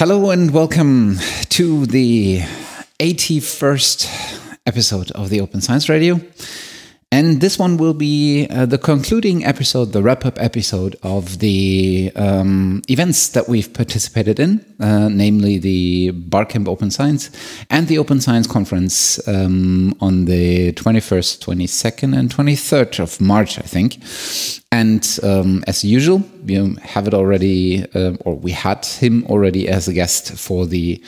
Hello and welcome to the 81st episode of the Open Science Radio. And this one will be uh, the concluding episode, the wrap up episode of the um, events that we've participated in, uh, namely the Barcamp Open Science and the Open Science Conference um, on the 21st, 22nd, and 23rd of March, I think. And um, as usual, we have it already, uh, or we had him already as a guest for the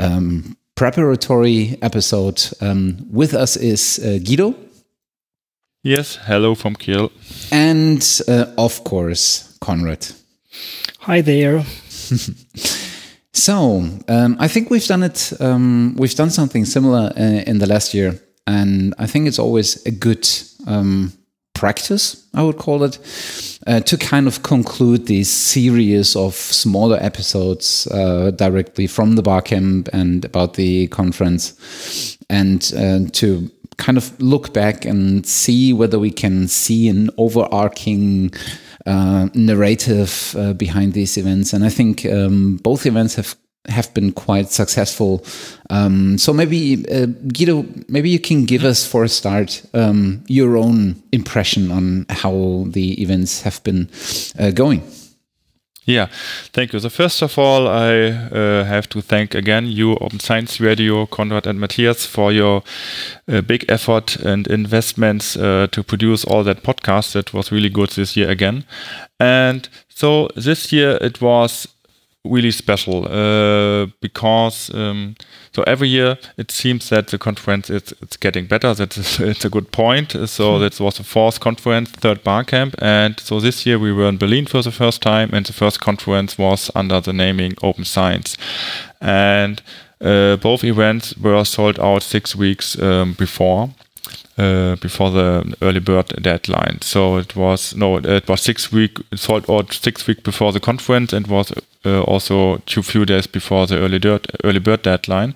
um, preparatory episode. Um, with us is uh, Guido. Yes, hello from Kiel. And uh, of course, Konrad. Hi there. so, um, I think we've done it, um, we've done something similar uh, in the last year. And I think it's always a good um, practice, I would call it, uh, to kind of conclude this series of smaller episodes uh, directly from the Barcamp and about the conference. And uh, to kind of look back and see whether we can see an overarching uh, narrative uh, behind these events. And I think um, both events have have been quite successful. Um, so maybe uh, Guido, maybe you can give us for a start um, your own impression on how the events have been uh, going. Yeah, thank you. So first of all, I uh, have to thank again you, Open Science Radio, Konrad and Matthias, for your uh, big effort and investments uh, to produce all that podcast. That was really good this year again. And so this year it was really special uh, because um, so every year it seems that the conference is it's getting better. That's it's a good point. So mm. that was the fourth conference, third Barcamp, and so this year we were in Berlin for the first time, and the first conference was under the naming Open Science, and uh, both events were sold out six weeks um, before. Uh, before the early bird deadline. So it was no, it was six week sold out six week before the conference and was uh, also two few days before the early bird early bird deadline.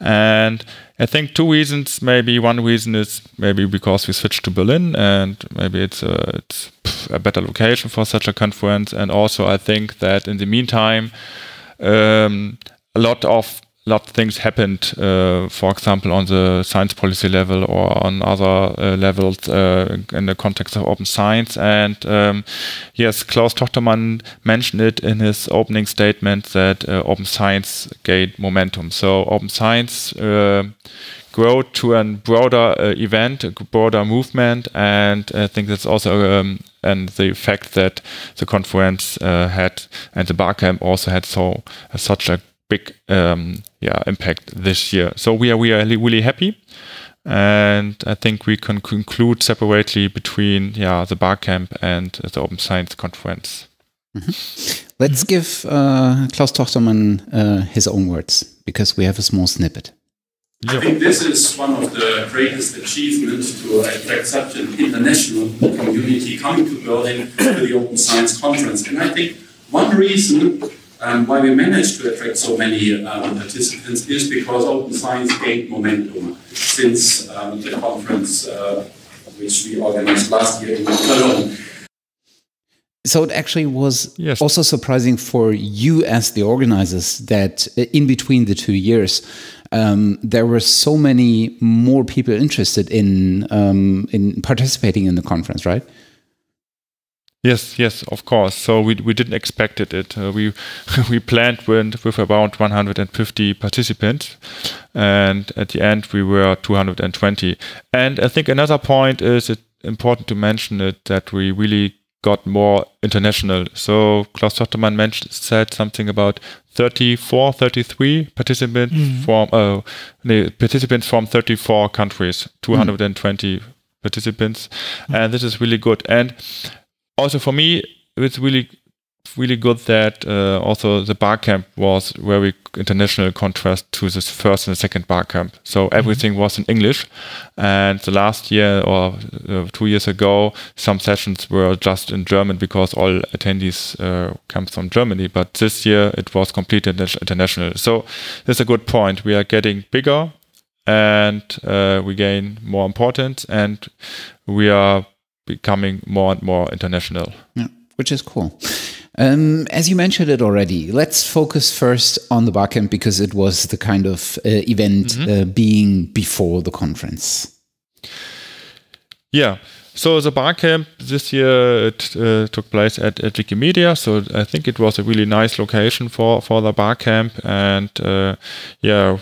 And I think two reasons. Maybe one reason is maybe because we switched to Berlin and maybe it's a, it's a better location for such a conference. And also I think that in the meantime. Um, a lot of lot of things happened, uh, for example, on the science policy level or on other uh, levels uh, in the context of open science. And um, yes, Klaus Tochtermann mentioned it in his opening statement that uh, open science gained momentum. So open science uh, grow to a broader uh, event, a broader movement, and I think that's also um, and the fact that the conference had and the Barcamp also had so such a big um, yeah impact this year. So we are we are really happy, and I think we can conclude separately between yeah the Barcamp and the Open Science Conference. Mm -hmm. Let's give uh, Klaus Tochtermann uh, his own words because we have a small snippet. I think this is one of the greatest achievements to attract such an international community coming to Berlin to the Open Science Conference. And I think one reason um, why we managed to attract so many um, participants is because open science gained momentum since um, the conference uh, which we organized last year in Cologne. So it actually was yes. also surprising for you as the organizers that uh, in between the two years, um, there were so many more people interested in um, in participating in the conference, right? Yes, yes, of course. So we, we didn't expect it. it uh, we we planned with, with about 150 participants, and at the end we were 220. And I think another point is it important to mention it that we really got more international. So Klaus Tochtermann mentioned said something about 34, 33 participants mm. from uh, participants from 34 countries, 220 mm. participants, mm. and this is really good. And also for me, it's really really good that uh, also the bar camp was very international contrast to this first and second bar camp. So mm-hmm. everything mm -hmm. was in English, and the last year or uh, two years ago, some sessions were just in German because all attendees uh, come from Germany. But this year it was completely international. So that's a good point. We are getting bigger, and uh, we gain more importance, and we are becoming more and more international. Yeah, which is cool. Um, as you mentioned it already, let's focus first on the barcamp because it was the kind of uh, event mm -hmm. uh, being before the conference. Yeah. So the barcamp this year it uh, took place at, at Wikimedia. So I think it was a really nice location for for the barcamp, and uh, yeah,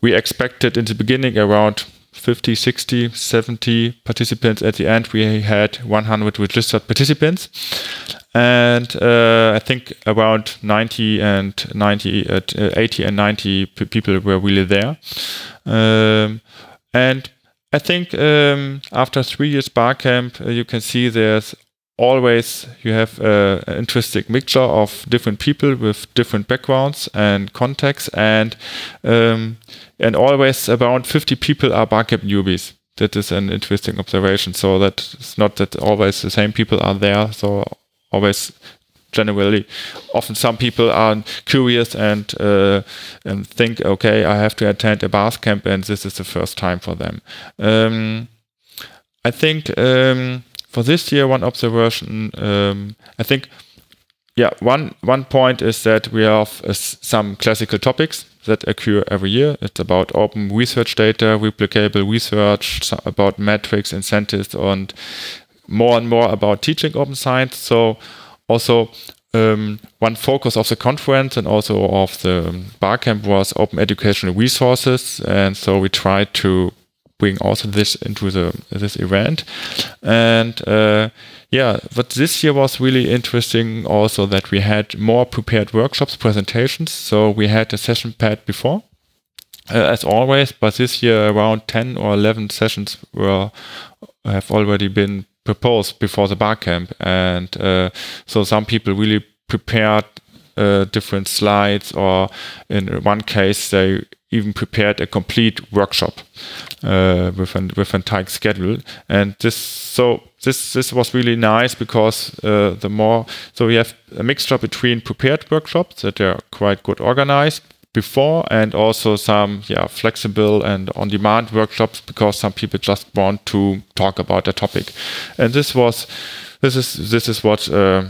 we expected in the beginning around 50, 60, 70 participants. At the end, we had 100 registered participants. And uh, I think around 90 and 90, uh, 80 and 90 people were really there. Um, and I think um, after three years Barcamp, uh, you can see there's always you have an interesting mixture of different people with different backgrounds and contexts, and um, and always around 50 people are Barcamp newbies. That is an interesting observation. So that it's not that always the same people are there. So always generally often some people are curious and uh, and think okay i have to attend a bar camp and this is the first time for them um, i think um, for this year one observation um, i think yeah one one point is that we have uh, some classical topics that occur every year. It's about open research data, replicable research, about metrics, incentives, and more and more about teaching open science. So also um, one focus of the conference and also of the barcamp was open educational resources, and so we tried to bring also this into the this event. And uh, yeah, but this year was really interesting also that we had more prepared workshops, presentations. So we had a session pad before. Uh, as always, but this year around 10 or 11 sessions were have already been proposed before the bar camp. and uh, so some people really prepared uh, different slides, or in one case they even prepared a complete workshop uh, with an with an tight schedule. And this so this this was really nice because uh, the more so we have a mixture between prepared workshops that are quite good organized before and also some yeah flexible and on demand workshops because some people just want to talk about a topic and this was this is this is what uh,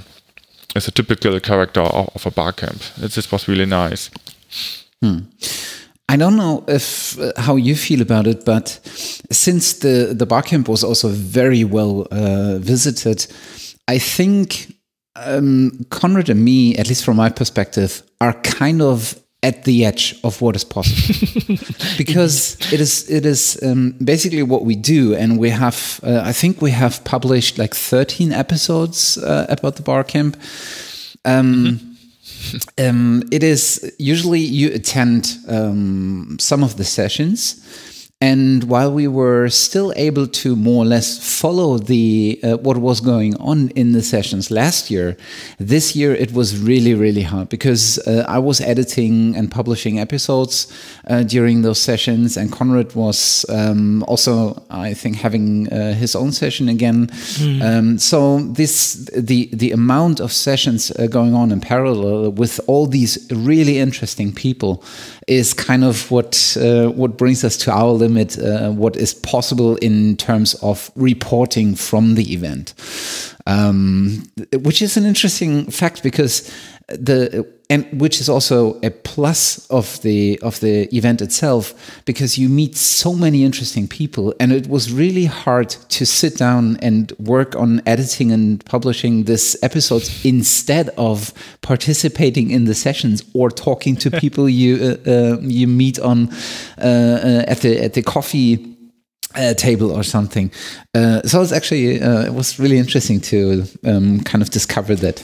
is a typical character of, of a bar camp this was really nice hmm. I don't know if uh, how you feel about it, but since the the bar camp was also very well uh, visited, I think um, Konrad and me, at least from my perspective, are kind of at the edge of what is possible because it is it is um, basically what we do and we have uh, i think we have published like 13 episodes uh, about the bar camp um, mm -hmm. Um, it is usually you attend um, some of the sessions and while we were still able to more or less follow the uh, what was going on in the sessions last year, this year it was really really hard because uh, I was editing and publishing episodes uh, during those sessions, and Konrad was um, also I think having uh, his own session again. Mm. Um, so this the the amount of sessions uh, going on in parallel with all these really interesting people is kind of what uh, what brings us to our limit. Uh, what is possible in terms of reporting from the event, um, which is an interesting fact because the and which is also a plus of the of the event itself because you meet so many interesting people and it was really hard to sit down and work on editing and publishing this episodes instead of participating in the sessions or talking to people you uh, uh, you meet on uh, uh at the at the coffee uh, table or something. Uh, so it's actually uh, it was really interesting to um, kind of discover that.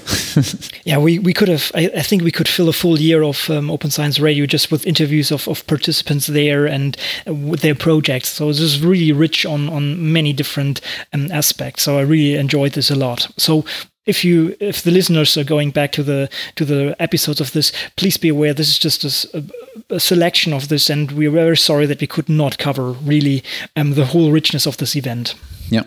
yeah, we, we could have. I, I, think we could fill a full year of um, Open Science Radio just with interviews of, of participants there and uh, with their projects. So this is really rich on on many different um, aspects. So I really enjoyed this a lot. So if you if the listeners are going back to the to the episodes of this please be aware this is just a, a selection of this and we're very sorry that we could not cover really um, the whole richness of this event. Yeah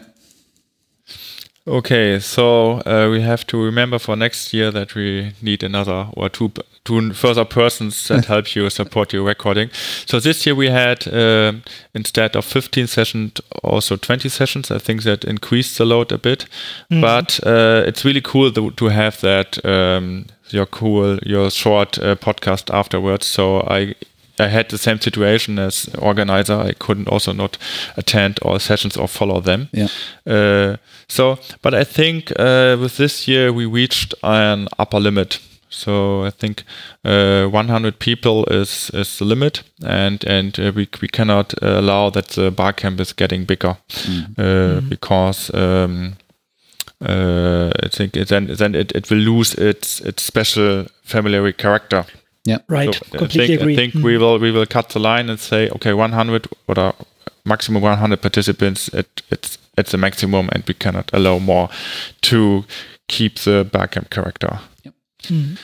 Okay, so uh, we have to remember for next year that we need another or two two further persons that help you support your recording. So this year we had uh, instead of 15 sessions, also 20 sessions. I think that increased the load a bit, mm. but uh, it's really cool to, to have that um, your cool your short uh, podcast afterwards. So I I had the same situation as organizer. I couldn't also not attend all sessions or follow them. Yeah. Uh, so, but I think uh, with this year we reached an upper limit. So I think uh, 100 people is is the limit, and and uh, we we cannot allow that the bar camp is getting bigger mm. Mm. because. Um, uh, I think then then it, it will lose its its special familiar character. Yeah, right. So Completely I think, agree. I think mm. we will we will cut the line and say okay, 100 or maximum 100 participants. It, it's it's the maximum, and we cannot allow more to keep the Barcamp character. Yep. Mm.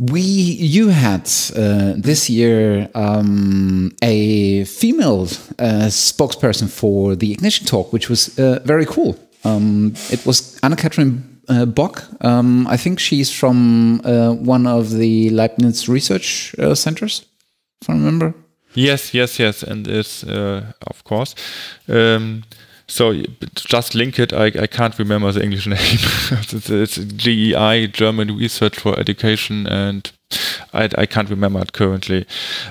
We, you had uh, this year um, a female uh, spokesperson for the Ignition Talk, which was uh, very cool. Um, it was Anna Catherine uh, Bock. Um, I think she's from uh, one of the Leibniz research uh, centers, if I remember. Yes, yes, yes, and it's uh, of course. Um, so just link it. I, I can't remember the English name. it's, it's, GEI, German Research for Education, and I, I can't remember it currently.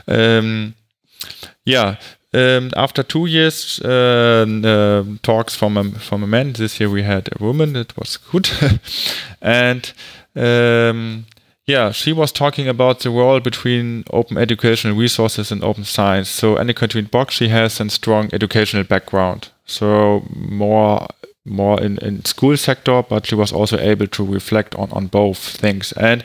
Um, yeah, um, after two years uh, uh, talks from a, from a man, this year we had a woman. It was good, and um, yeah, she was talking about the role between open educational resources and open science. So Anne-Catherine Bock, she has a strong educational background, so more more in, in school sector, but she was also able to reflect on, on both things. And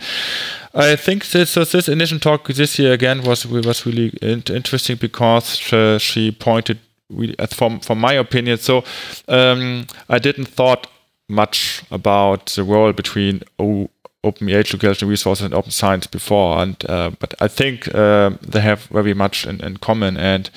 I think this so this initial talk this year again was was really interesting because she, she pointed really, from from my opinion. So um, I didn't thought much about the role between o, open educational resources and open science before, and uh, but I think uh, they have very much in, in common. And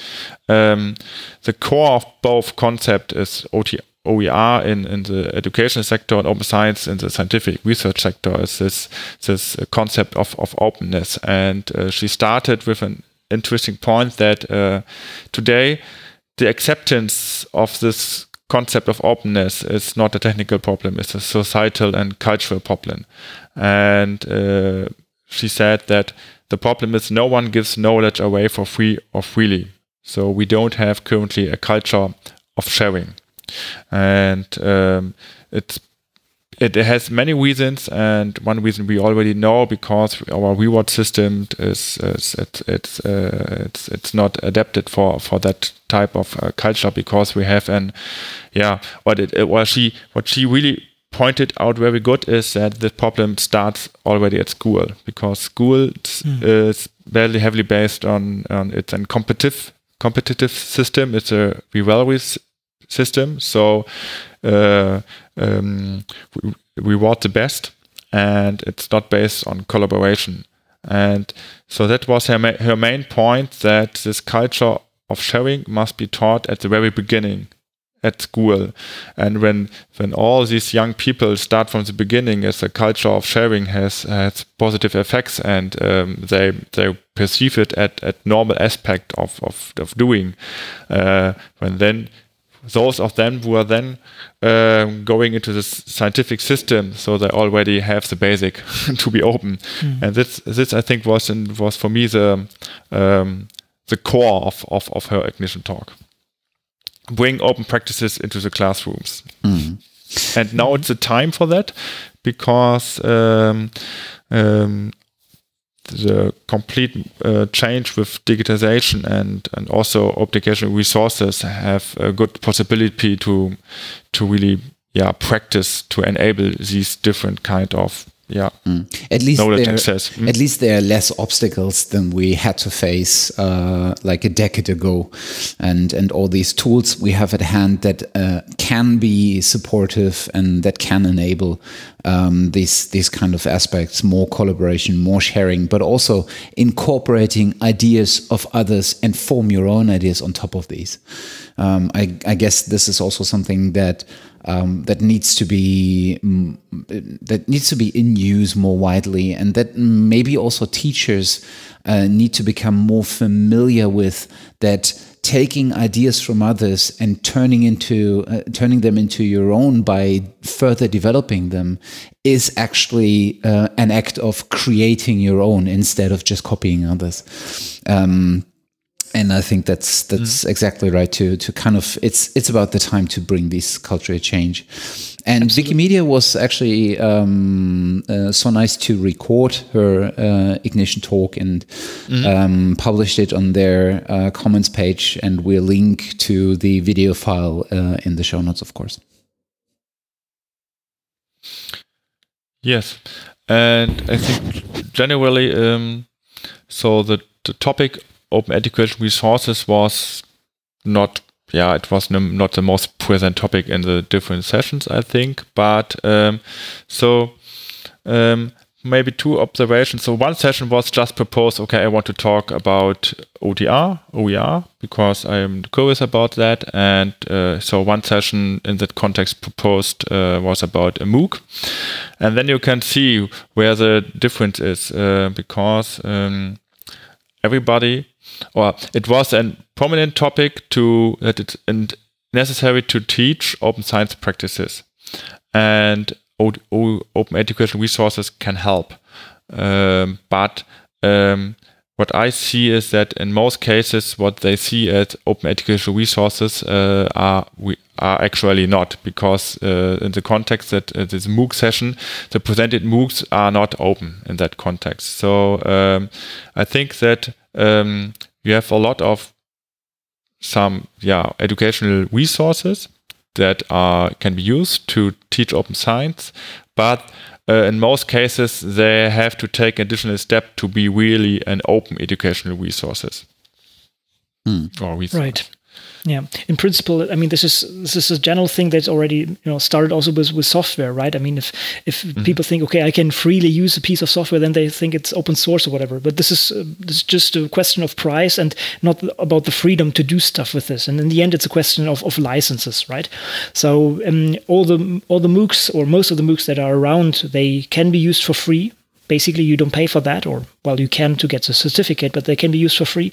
um, the core of both concept is OT, OER in, in the education sector and open science in the scientific research sector is this this concept of, of openness. And uh, she started with an interesting point that uh, today the acceptance of this concept of openness is not a technical problem; it's a societal and cultural problem. And uh, she said that the problem is no one gives knowledge away for free or freely. So we don't have currently a culture of sharing and um, it's it has many reasons, and one reason we already know because our reward system is, is it, it's uh, it's it's not adapted for for that type of uh, culture because we have an yeah what it, it what she what she really pointed out very good is that the problem starts already at school because school mm. is very heavily based on on it's a competitive competitive system. It's a rivalry system. So uh, um, we reward the best, and it's not based on collaboration. And so that was her, ma her main point that this culture of sharing must be taught at the very beginning at school. And when when all these young people start from the beginning, as a culture of sharing has has positive effects, and um, they they perceive it at at normal aspect of of, of doing, uh, when then those of them who are then um, going into the scientific system, so they already have the basic to be open. Mm. And this, this I think was in, was for me the um, the core of, of, of her ignition talk. Bring open practices into the classrooms. Mm. And now it's the time for that because um, um, the complete uh, change with digitization and and also educational resources have a good possibility to to really yeah practice to enable these different kind of yeah mm. at least knowledge there, access. Mm. At least there are less obstacles than we had to face uh, like a decade ago, and and all these tools we have at hand that uh, can be supportive and that can enable um, these these kind of aspects, more collaboration, more sharing, but also incorporating ideas of others and form your own ideas on top of these. Um, I, I guess this is also something that um, that needs to be mm, that needs to be in use more widely, and that maybe also teachers uh, need to become more familiar with that taking ideas from others and turning into uh, turning them into your own by further developing them is actually uh, an act of creating your own instead of just copying others. Um, and I think that's that's mm. exactly right. To to kind of it's it's about the time to bring this cultural change. And Absolutely. Wikimedia was actually um, uh, so nice to record her uh, ignition talk and mm. um, published it on their uh, Commons page. And we'll link to the video file uh, in the show notes, of course. Yes, and I think generally, um, so the the topic open education resources was not yeah, it was not the most present topic in the different sessions, I think. But um, so um, maybe two observations. So one session was just proposed, okay, I want to talk about ODR, OER, because I'm curious about that. And uh, so one session in that context proposed uh, was about a MOOC. And then you can see where the difference is, uh, because um, everybody or it was a prominent topic to that it's necessary to teach open science practices, and open education resources can help. Um, but um, what I see is that in most cases, what they see as open educational resources uh, are we are actually not, because uh, in the context that uh, this MOOC session, the presented MOOCs are not open in that context. So um, I think that um, you have a lot of some yeah educational resources that are can be used to teach open science, but uh, in most cases they have to take additional step to be really an open educational resources. Mm. Or resource. Right. Yeah, in principle, I mean, this is this is a general thing that's already you know started also with, with software, right? I mean, if if mm-hmm. people think okay, I can freely use a piece of software, then they think it's open source or whatever. But this is uh, this is just a question of price and not about the freedom to do stuff with this. And in the end, it's a question of, of licenses, right? So um, all the all the MOOCs or most of the MOOCs that are around, they can be used for free basically you don't pay for that or well you can to get the certificate but they can be used for free.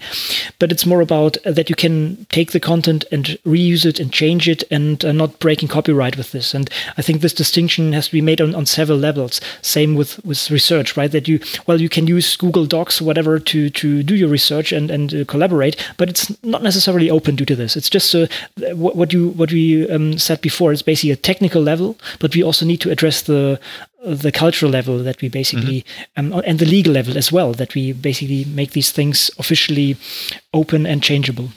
But it's more about uh, that you can take the content and reuse it and change it and uh, not breaking copyright with this. And i think this distinction has to be made on, on several levels. Same with with research right? That you well you can use google docs whatever to to do your research and and uh, collaborate but it's not necessarily open due to this. It's just uh, what you what we um, said before it's basically a technical level but we also need to address the the cultural level that we basically mm-hmm. um, and the legal level as well that we basically make these things officially open and changeable.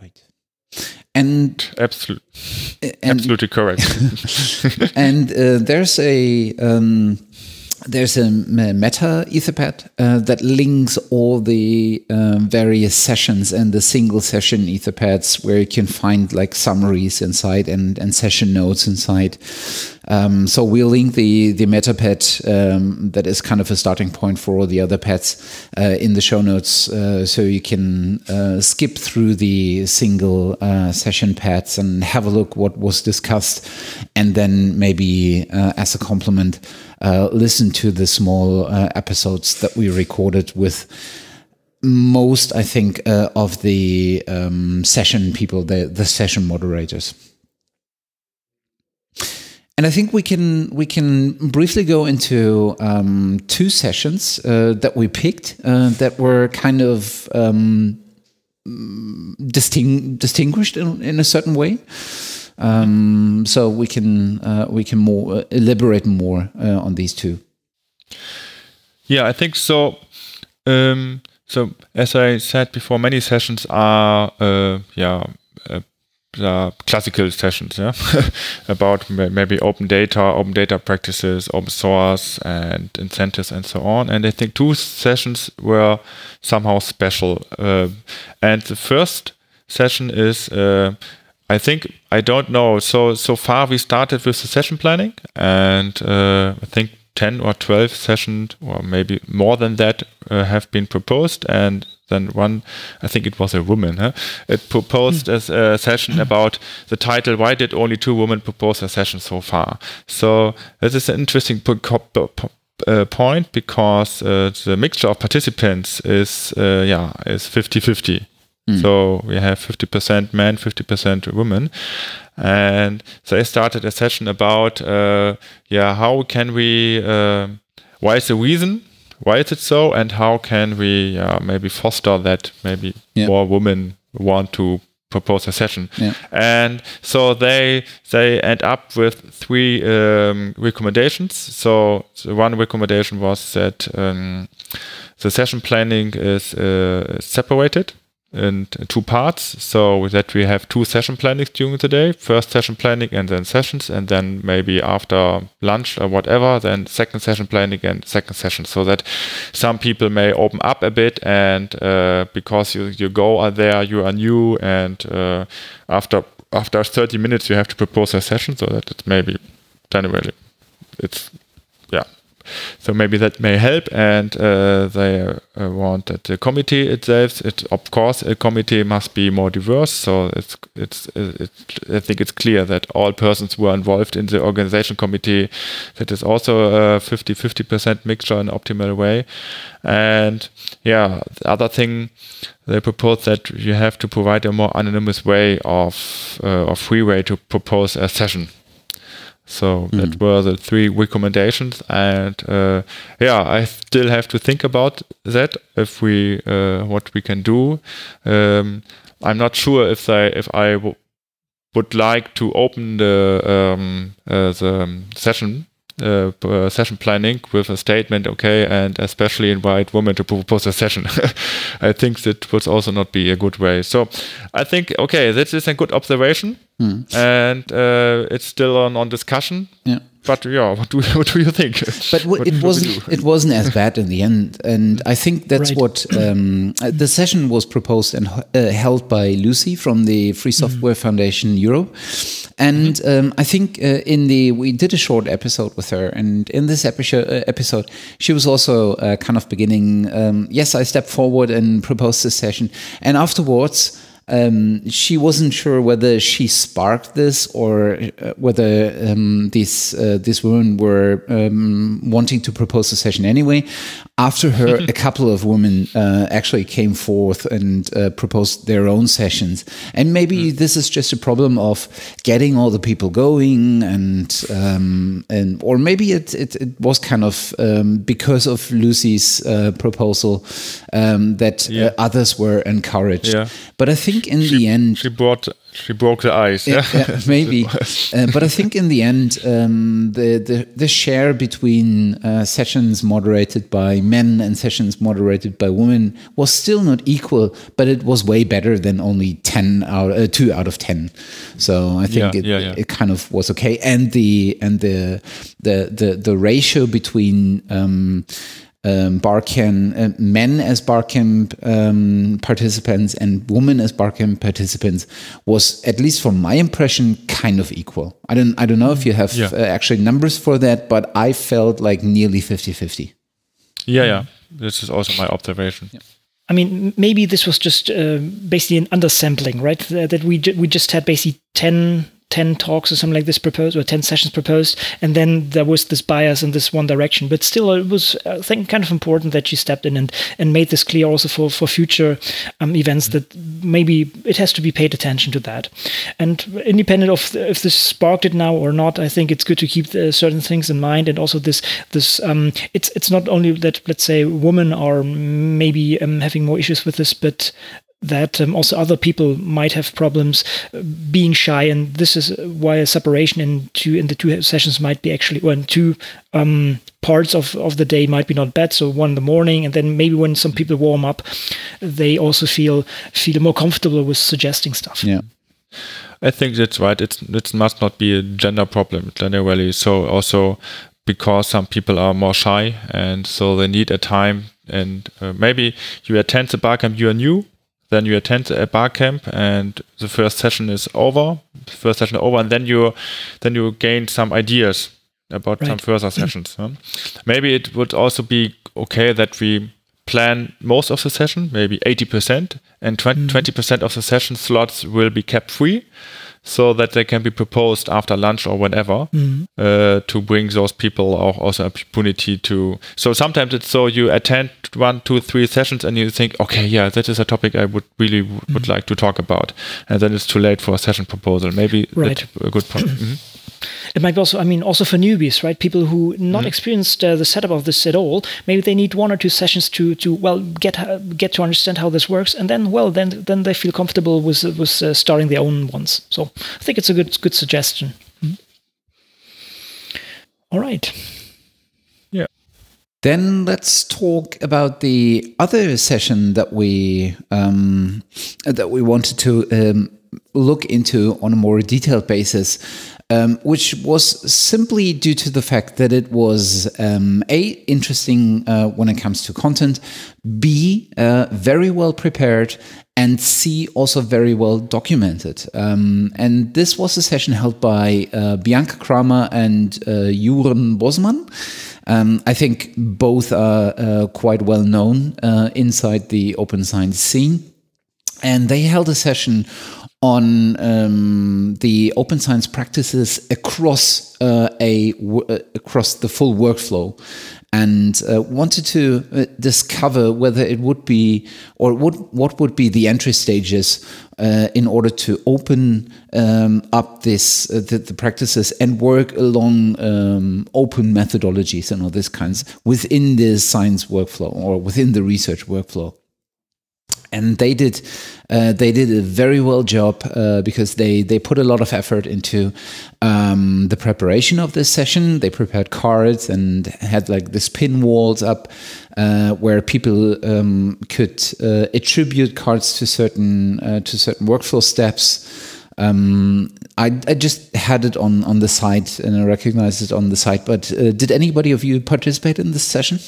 Right. And absolutely absolutely correct. and uh, there's a um, there's a meta etherpad uh, that links all the um, various sessions and the single session etherpads where you can find like summaries inside and, and session notes inside. Um, so we'll link the the metapad um, that is kind of a starting point for all the other pads uh, in the show notes, uh, so you can uh, skip through the single uh, session pads and have a look what was discussed, and then maybe uh, as a complement, uh, listen to the small episodes that we recorded with most, I think, of the um, session people, the the session moderators. And I think we can we can briefly go into um, two sessions uh, that we picked uh, that were kind of um, disting distinguished in, in, a certain way. Um, so we can uh, we can more uh, elaborate more uh, on these two. Yeah, I think so. Um, so as I said before, many sessions are uh, yeah uh, classical sessions, yeah, about maybe open data, open data practices, open source, and incentives, and so on. And I think two sessions were somehow special. Uh, and the first session is, uh, I think, I don't know. So so far we started with the session planning, and uh, I think 10 or 12 sessions, or maybe more than that, uh, have been proposed. And then one, I think it was a woman, huh? it proposed mm. a, a, session about the title, Why Did Only Two Women Propose a Session So Far? So this is an interesting uh, point because uh, the mixture of participants is, uh, yeah, is 50-50. Mm. So we have 50% men, 50% women. And so I started a session about, uh, yeah, how can we, uh, why is the reason? Why is it so? And how can we uh, maybe foster that maybe yeah. more women want to propose a session? Yeah. And so they they end up with three um, recommendations. So one recommendation was that um, the session planning is uh, separated in two parts. So that we have two session plannings during the day. First session planning and then sessions and then maybe after lunch or whatever then second session planning and second session. So that some people may open up a bit and uh, because you, you go there you are new and uh, after after 30 minutes you have to propose a session. So that it's maybe generally it's yeah so maybe that may help, and uh, they uh, want that the committee itself, it, of course, a committee must be more diverse. So it's, it's, it's, I think it's clear that all persons who are involved in the organization committee, that is also a 50 50% mixture in optimal way. And yeah, the other thing they propose that you have to provide a more anonymous way of uh, or free way to propose a session so mm. that were the three recommendations, and uh, yeah, I still have to think about that if we uh, what we can do. Um, I'm not sure if I if I would like to open the um, uh, the session uh, uh, session planning with a statement, okay, and especially invite women to propose a session. I think that would also not be a good way. So I think, okay, this is a good observation, mm. and uh, it's still on, on discussion. Yeah but yeah, what do what do you think? But it wasn't it wasn't as bad in the end, and I think that's right. what um, the session was proposed and uh, held by Lucy from the Free Software mm -hmm. Foundation Europe, and um, I think uh, in the we did a short episode with her, and in this episode, uh, episode she was also uh, kind of beginning. Um, yes, I stepped forward and proposed this session, and afterwards um, she wasn't sure whether she sparked this or uh, whether um, these uh, these women were um, wanting to propose a session anyway. After her, a couple of women uh, actually came forth and uh, proposed their own sessions, and maybe mm. this is just a problem of getting all the people going, and um, and or maybe it, it, it was kind of um, because of Lucy's uh, proposal um, that uh, yeah. others were encouraged. Yeah. But I think think in she, the end she brought she broke the ice. Yeah, yeah maybe. uh, but I think in the end, um, the, the the share between uh, sessions moderated by men and sessions moderated by women was still not equal, but it was way better than only ten out uh, two out of ten. So I think yeah, it, yeah, it kind of was okay, and the and the the the the ratio between um, um, Barcamp uh, men as Barcamp um, participants and women as Barcamp participants was at least from my impression kind of equal. I don't I don't know if you have yeah. uh, actually numbers for that, but I felt like nearly 50-50. Yeah, yeah. This is also my observation. Yeah. I mean, maybe this was just uh, basically an undersampling, right? That we ju we just had basically ten 10 talks or something like this proposed or 10 sessions proposed and then there was this bias in this one direction. But still it was i think kind of important that she stepped in and and made this clear also for for future um, events that maybe it has to be paid attention to that. And independent of if this sparked it now or not i think it's good to keep the, certain things in mind and also this this um, it's it's not only that let's say women are maybe um, having more issues with this but that um, also other people might have problems uh, being shy, and this is why a separation in two in the two sessions might be actually when two um, parts of, of the day might be not bad. So one in the morning, and then maybe when some people warm up, they also feel feel more comfortable with suggesting stuff. Yeah. I think that's right. It's it must not be a gender problem generally. So also because some people are more shy and so they need a time and uh, maybe you attend the barcamp you are new then you attend a barcamp and the first session is over first session over and then you then you gain some ideas about right. some further sessions huh? maybe it would also be okay that we plan most of the session maybe 80% and 20, mm. percent of the session slots will be kept free so that they can be proposed after lunch or whenever mm-hmm. uh, to bring those people also opportunity to. So sometimes it's so you attend one, two, three sessions and you think, okay, yeah, that is a topic I would really w- mm-hmm. would like to talk about, and then it's too late for a session proposal. Maybe right. that's a good point. mm-hmm. It might be also, I mean, also for newbies, right? People who not mm. experienced uh, the setup of this at all. Maybe they need one or two sessions to to well get uh, get to understand how this works, and then well then then they feel comfortable with with uh, starting their own ones. So I think it's a good good suggestion. Mm. All right. Yeah. Then let's talk about the other session that we um, that we wanted to um, look into on a more detailed basis um, which was simply due to the fact that it was um, a interesting uh, when it comes to content, b uh, very well prepared, and c also very well documented. Um, and this was a session held by uh, Bianca Kramer and uh, Jeroen Bosman. Um, I think both are uh, quite well known uh, inside the open science scene. And they held a session on um, the open science practices across uh, a uh, across the full workflow, and uh, wanted to uh, discover whether it would be or what what would be the entry stages uh, in order to open um, up this uh, the, the, practices and work along um, open methodologies and all these kinds within the science workflow or within the research workflow and they did uh, they did a very well job uh, because they they put a lot of effort into um, the preparation of this session. They prepared cards and had like the spin walls up uh, where people um, could uh, attribute cards to certain uh, to certain workflow steps. Um, I, I, just had it on on the site and I recognized it on the site. But uh, did anybody of you participate in this session?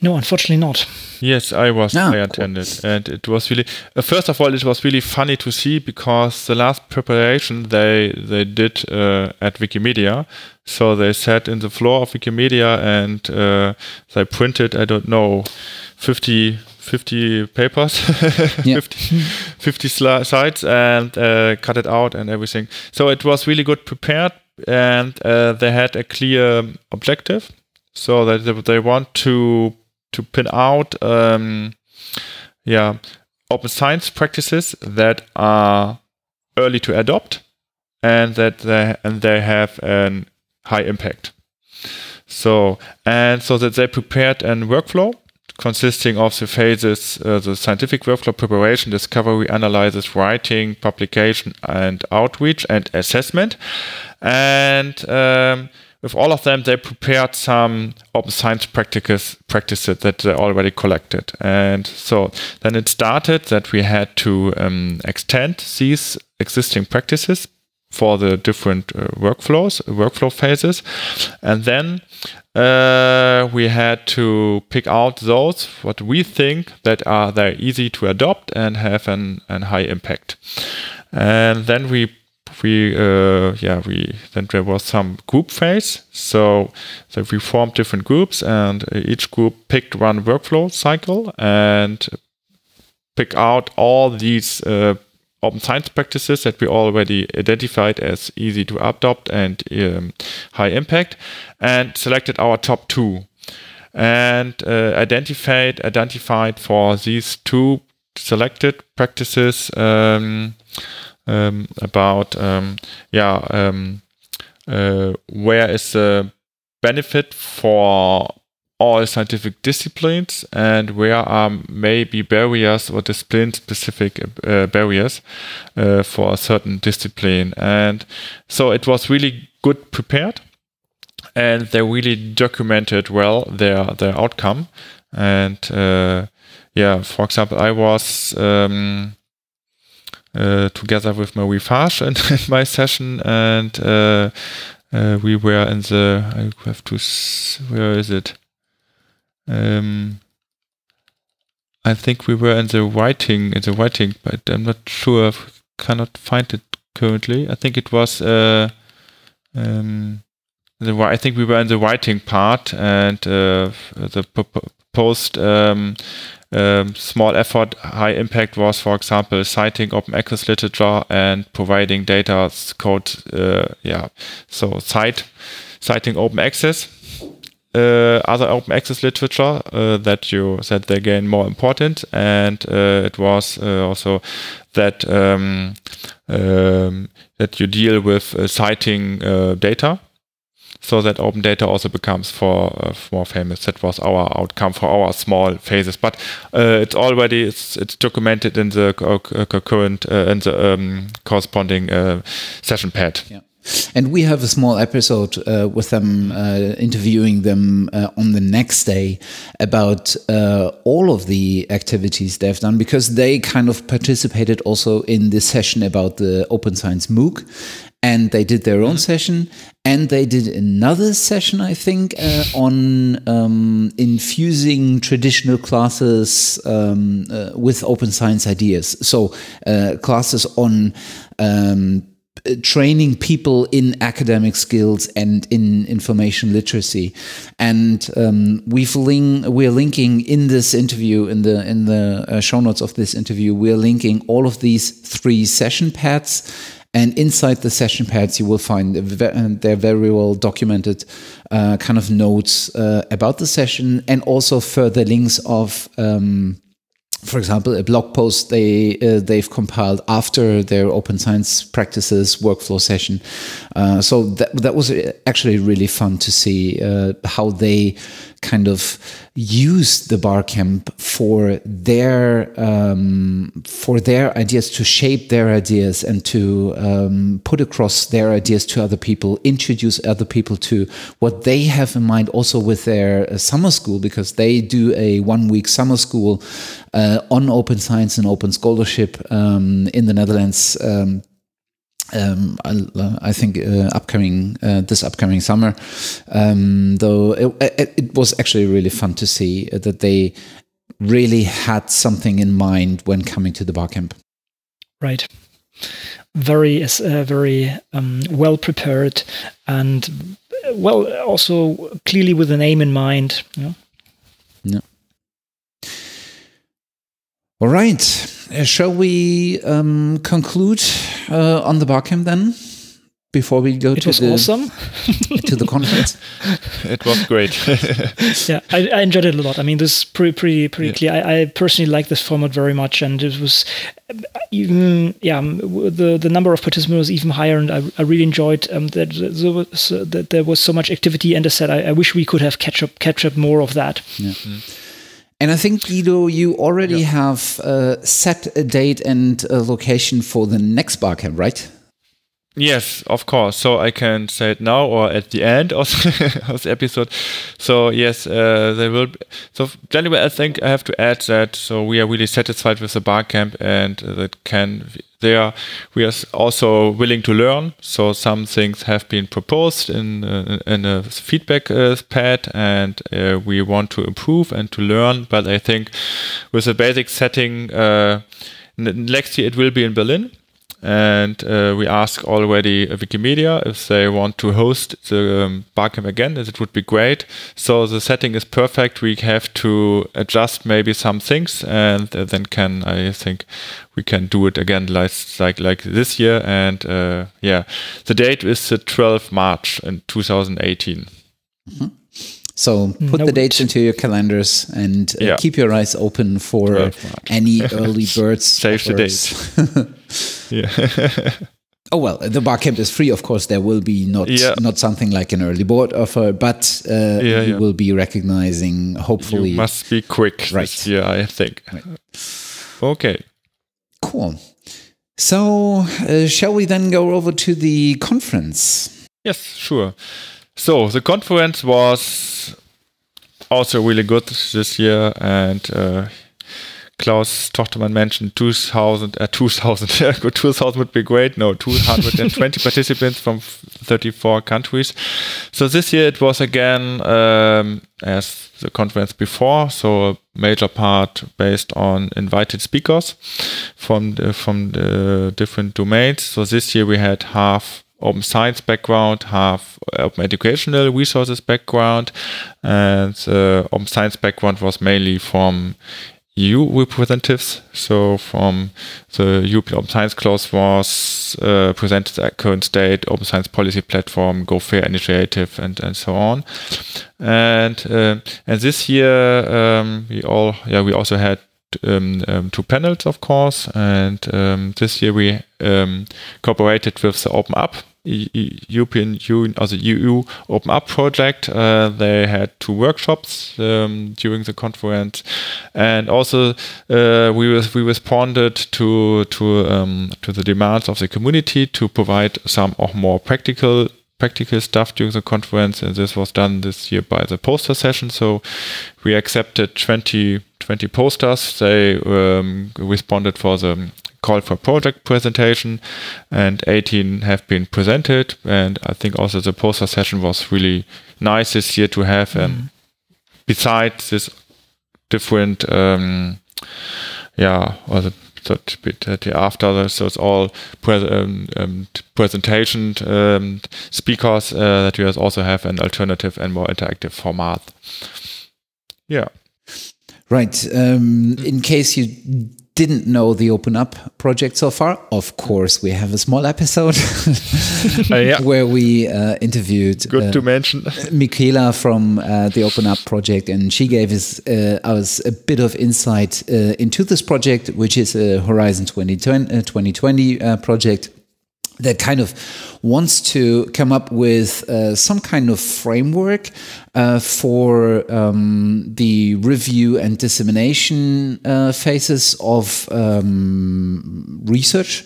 No, unfortunately not. Yes, I was. Ah, I attended, cool. and it was really. Uh, first of all, it was really funny to see because the last preparation they they did uh, at Wikimedia. So they sat in the floor of Wikimedia and uh, they printed. I don't know, 50, 50 papers, 50, 50 sites, and uh, cut it out and everything. So it was really good prepared, and uh, they had a clear objective so that they want to to pin out um, yeah open science practices that are early to adopt and that they and they have a high impact. So and so that they prepared a workflow consisting of the phases uh, the scientific workflow preparation discovery analysis writing publication and outreach and assessment. And um, with all of them, they prepared some open science practices, practices that they already collected. And so then it started that we had to um, extend these existing practices for the different uh, workflows, workflow phases. And then uh, we had to pick out those what we think that are very easy to adopt and have an, an high impact. And then we we uh, yeah we then there was some group phase. So so we formed different groups and each group picked one workflow cycle and pick out all these uh, open science practices that we already identified as easy to adopt and um, high impact and selected our top two and uh, identified identified for these two selected practices um, um, about um, yeah um, uh, where is the benefit for all scientific disciplines and where are maybe barriers or discipline specific uh, barriers uh, for a certain discipline. And so it was really good prepared and they really documented well their their outcome. And uh, yeah for example i was um, together with Marie Farge in, in my session, and uh, uh, we were in the. I have to. Where is it? Um, I think we were in the writing in the writing, but I'm not sure. Cannot find it currently. I think it was. Uh, um, the, I think we were in the writing part, and uh, the post um, um, small effort, high impact was, for example, citing open access literature and providing data code. Uh, yeah, so cite citing open access. Uh, other open access literature uh, that you said they gain more important, and uh, it was uh, also that um, um, that you deal with uh, citing data so that open data also becomes for uh, more famous. That was our outcome for our small phases, but uh, it's already it's, it's documented in the current uh, in the um, corresponding uh, session pad. Yeah. And we have a small episode uh, with them, uh, interviewing them uh, on the next day about uh, all of the activities they've done because they kind of participated also in this session about the Open Science MOOC and they did their own session and they did another session i think uh, on um, infusing traditional classes um, uh, with open science ideas. So uh, classes on um, training people in academic skills and in information literacy. And um, we've link, we're linking in this interview in the in the uh, show notes of this interview we're linking all of these three session pads and inside the session pads, you will find they're very well documented uh, kind of notes uh, about the session and also further links of um, for example, a blog post they uh, they've compiled after their open science practices workflow session. Uh, so that that was actually really fun to see uh, how they kind of use the Barcamp for their um, for their ideas to shape their ideas and to um, put across their ideas to other people, introduce other people to what they have in mind, also with their uh, summer school because they do a one week summer school uh, on open science and open scholarship um, in the Netherlands. Um, I, I, think uh, upcoming uh, this upcoming summer. Um, though it, it, was actually really fun to see that they really had something in mind when coming to the Barcamp. Right. Very, uh, very um, well prepared, and well, also clearly with an aim in mind. Yeah. yeah. All right. Uh, shall we um, conclude uh, on the Barcamp then? Before we go it to was the awesome. to the conference, it was great. yeah, I, I, enjoyed it a lot. I mean, this is pretty pretty pretty yeah. clear. I, I, personally like this format very much, and it was even yeah the the number of participants was even higher, and I, I really enjoyed um, that, there was, uh, that there was so much activity. And I said, I, wish we could have catch up catch up more of that. Yeah. Mm. And I think, Guido, you already yeah. have uh, set a date and a location for the next Barcamp, right? Yes, of course. So I can say it now or at the end of, of the episode. So yes, uh, there will. Be, so generally, I think I have to add that. So we are really satisfied with the Barcamp, and that can there we are also willing to learn. So some things have been proposed in uh, in a feedback uh, pad, and uh, we want to improve and to learn. But I think with the basic setting, uh, next year it will be in Berlin and uh, we ask already Wikimedia if they want to host the um, Barcamp again, as it would be great. So the setting is perfect. We have to adjust maybe some things, and uh, then can I think we can do it again like like like this year. And uh, yeah, the date is the 12th March in 2018. Mm-hmm. So put Note. the dates into your calendars and uh, yeah. keep your eyes open for any early birds. Save the date. yeah. Oh well, the Barcamp is free, of course. There will be not yeah. not something like an early board offer, but uh, yeah, you yeah. will be recognizing. Hopefully, you must be quick right. this year. I think. Right. Okay. Cool. So, uh, shall we then go over to the conference? Yes, sure. So the conference was also really good this year, and uh, Klaus Tochtermann mentioned 2000, uh, 2000, 2000 would be great. No, 220 participants from 34 countries. So this year it was again um, as the conference before, so a major part based on invited speakers from the, from the different domains. So this year we had half open science background, half open educational resources background, and uh, open science background was mainly from EU representatives. So from the European Open Science Cloud was uh, presented at current state, Open Science Policy Platform, Go Fair Initiative, and, and so on. And uh, and this year um, we all yeah we also had um, um, two panels, of course, and um, this year we um, cooperated with the Open Up European Union, also EU Open Up project. Uh, they had two workshops um, during the conference, and also uh, we we responded to to um, to the demands of the community to provide some of more practical practical stuff during the conference, and this was done this year by the poster session. So we accepted 20, 20 posters. They um, responded for the call for project presentation, and 18 have been presented. And I think also the poster session was really nice this year to have. Mm. And besides this different, um, yeah, or the that bit after so it's all pre um, um, presentation um, speakers uh, that you also have an alternative and more interactive format. Yeah. Right um, in case you didn't know the Open Up project so far, of course, we have a small episode uh, yeah. where we uh, interviewed. Good uh, to mention. Michaela from uh, the Open Up project, and she gave us, uh, us a bit of insight uh, into this project, which is a Horizon 2020, 2020 project that kind of wants to come up with uh, some kind of framework uh, for um, the review and dissemination uh, phases of um, research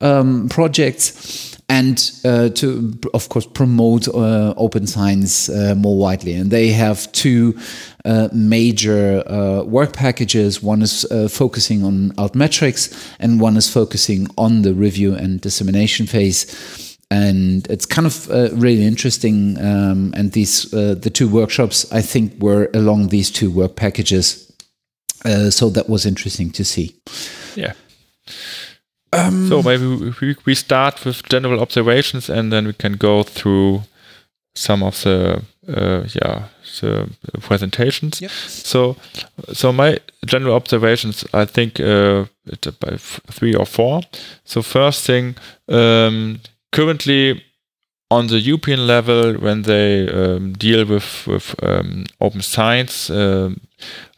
um, projects and uh, to, of course, promote uh, open science uh, more widely. And they have two uh, major uh, work packages. One is uh, focusing on altmetrics, and one is focusing on the review and dissemination phase. And it's kind of really interesting. Um, and these the two workshops, I think, were along these two work packages. so that was interesting to see. Yeah. Um, so maybe we, we start with general observations and then we can go through some of the uh, yeah the presentations. Yep. So so my general observations I think uh, by three or four. So first thing um, currently on the European level when they um, deal with with um, open science. Um,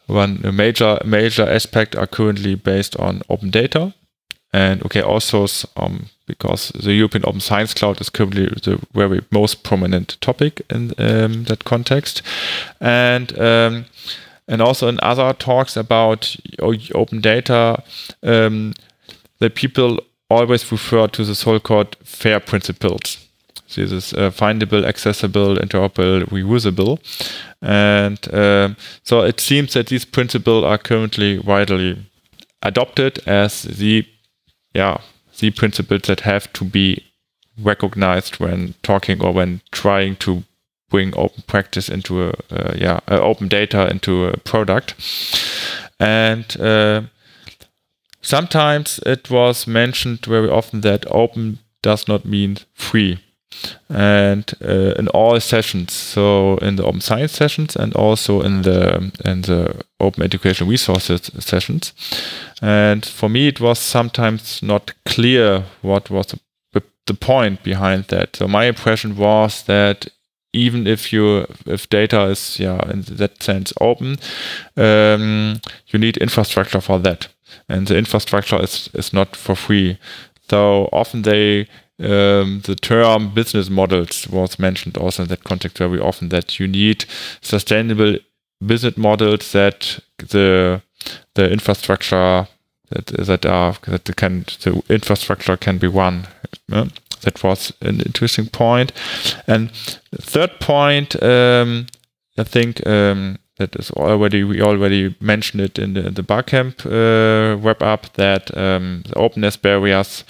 one major major aspect are currently based on open data and okay, also um, because the European Open Science Cloud is currently the very most prominent topic in um, that context, and um, and also in other talks about open data, um, the people always refer to the so-called FAIR principles. This is uh, findable, accessible, interoperable, reusable, and uh, so it seems that these principles are currently widely adopted as the yeah, the principles that have to be recognized when talking or when trying to bring open practice into a uh, yeah uh, open data into a product. And uh, sometimes it was mentioned very often that open does not mean free and uh, in all sessions. So in the open science sessions and also in the in the open education resources sessions. And for me it was sometimes not clear what was the, the point behind that. So my impression was that even if you if data is yeah in that sense open um, you need infrastructure for that. And the infrastructure is is not for free. So often they um, the term business models was mentioned also in that context very often that you need sustainable business models that the the infrastructure that that are that can the infrastructure can be one. Yeah? That was an interesting point. And third point, um, I think um, that is already we already mentioned it in the, the Barcamp uh, up that um, the openness barriers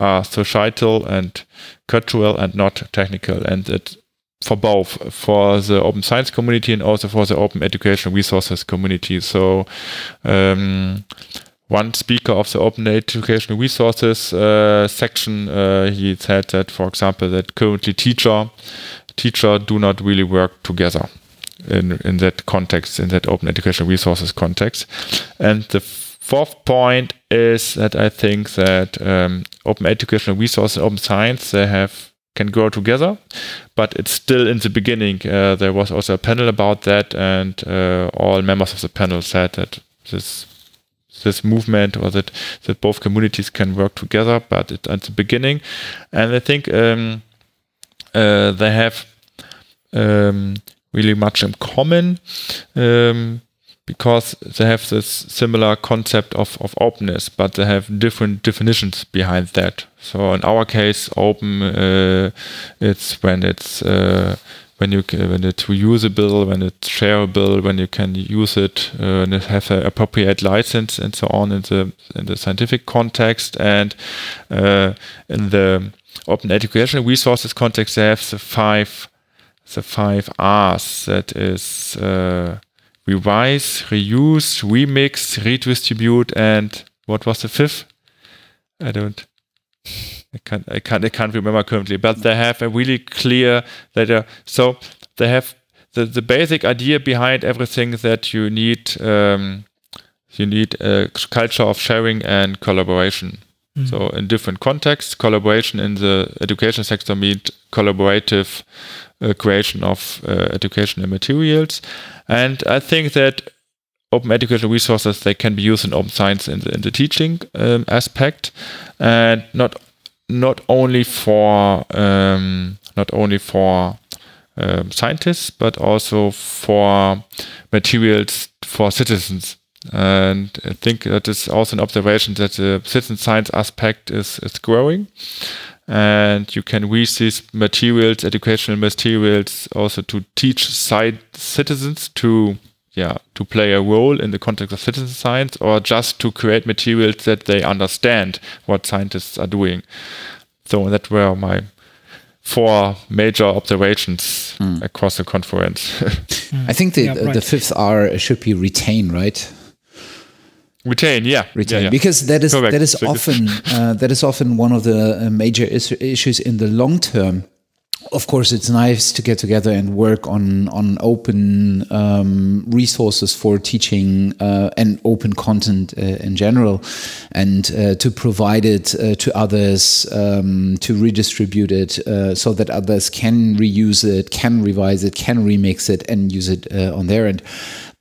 are societal and cultural and not technical, and it for both for the open science community and also for the open education resources community. So. Um, one speaker of the open educational resources uh, section uh, he said that for example that currently teacher teacher do not really work together in, in that context, in that open educational resources context. And the fourth point is that I think that um, open educational resources, open science, they have can grow together, but it's still in the beginning. Uh, there was also a panel about that, and uh, all members of the panel said that this this movement or that that both communities can work together, but it's at the beginning. And I think um, uh, they have um, really much in common um, because they have this similar concept of, of openness, but they have different definitions behind that. So in our case, open uh, it's when it's uh, when you when it's reusable, when it's shareable, when you can use it uh, and it has an appropriate license and so on in the in the scientific context and uh, in the open educational resources context, they have the five the five R's. That is uh, revise, reuse, remix, redistribute, and what was the fifth? I don't. I can't. I can't. I can't remember currently. But they have a really clear that. Uh, so they have the the basic idea behind everything that you need. Um, you need a culture of sharing and collaboration. Mm. So in different contexts, collaboration in the education sector means collaborative creation of uh, educational materials. And I think that open educational resources they can be used in open science in the, in the teaching um, aspect, and not not only for um, not only for um, scientists but also for materials for citizens. And I think that is also an observation that the citizen science aspect is, is growing and you can use these materials, educational materials, also to teach side citizens to yeah to play a role in the context of citizen science, or just to create materials that they understand what scientists are doing. So that were my four major observations mm. across the conference. I think the yeah, right. the fifth R should be retain, right? Retain yeah retain yeah, yeah. because that is Correct. that is often uh, that is often one of the uh, major is issues in the long term of course it's nice to get together and work on on open um, resources for teaching uh, and open content uh, in general and uh, to provide it uh, to others um, to redistribute it so that others can reuse it can revise it can remix it and use it on their end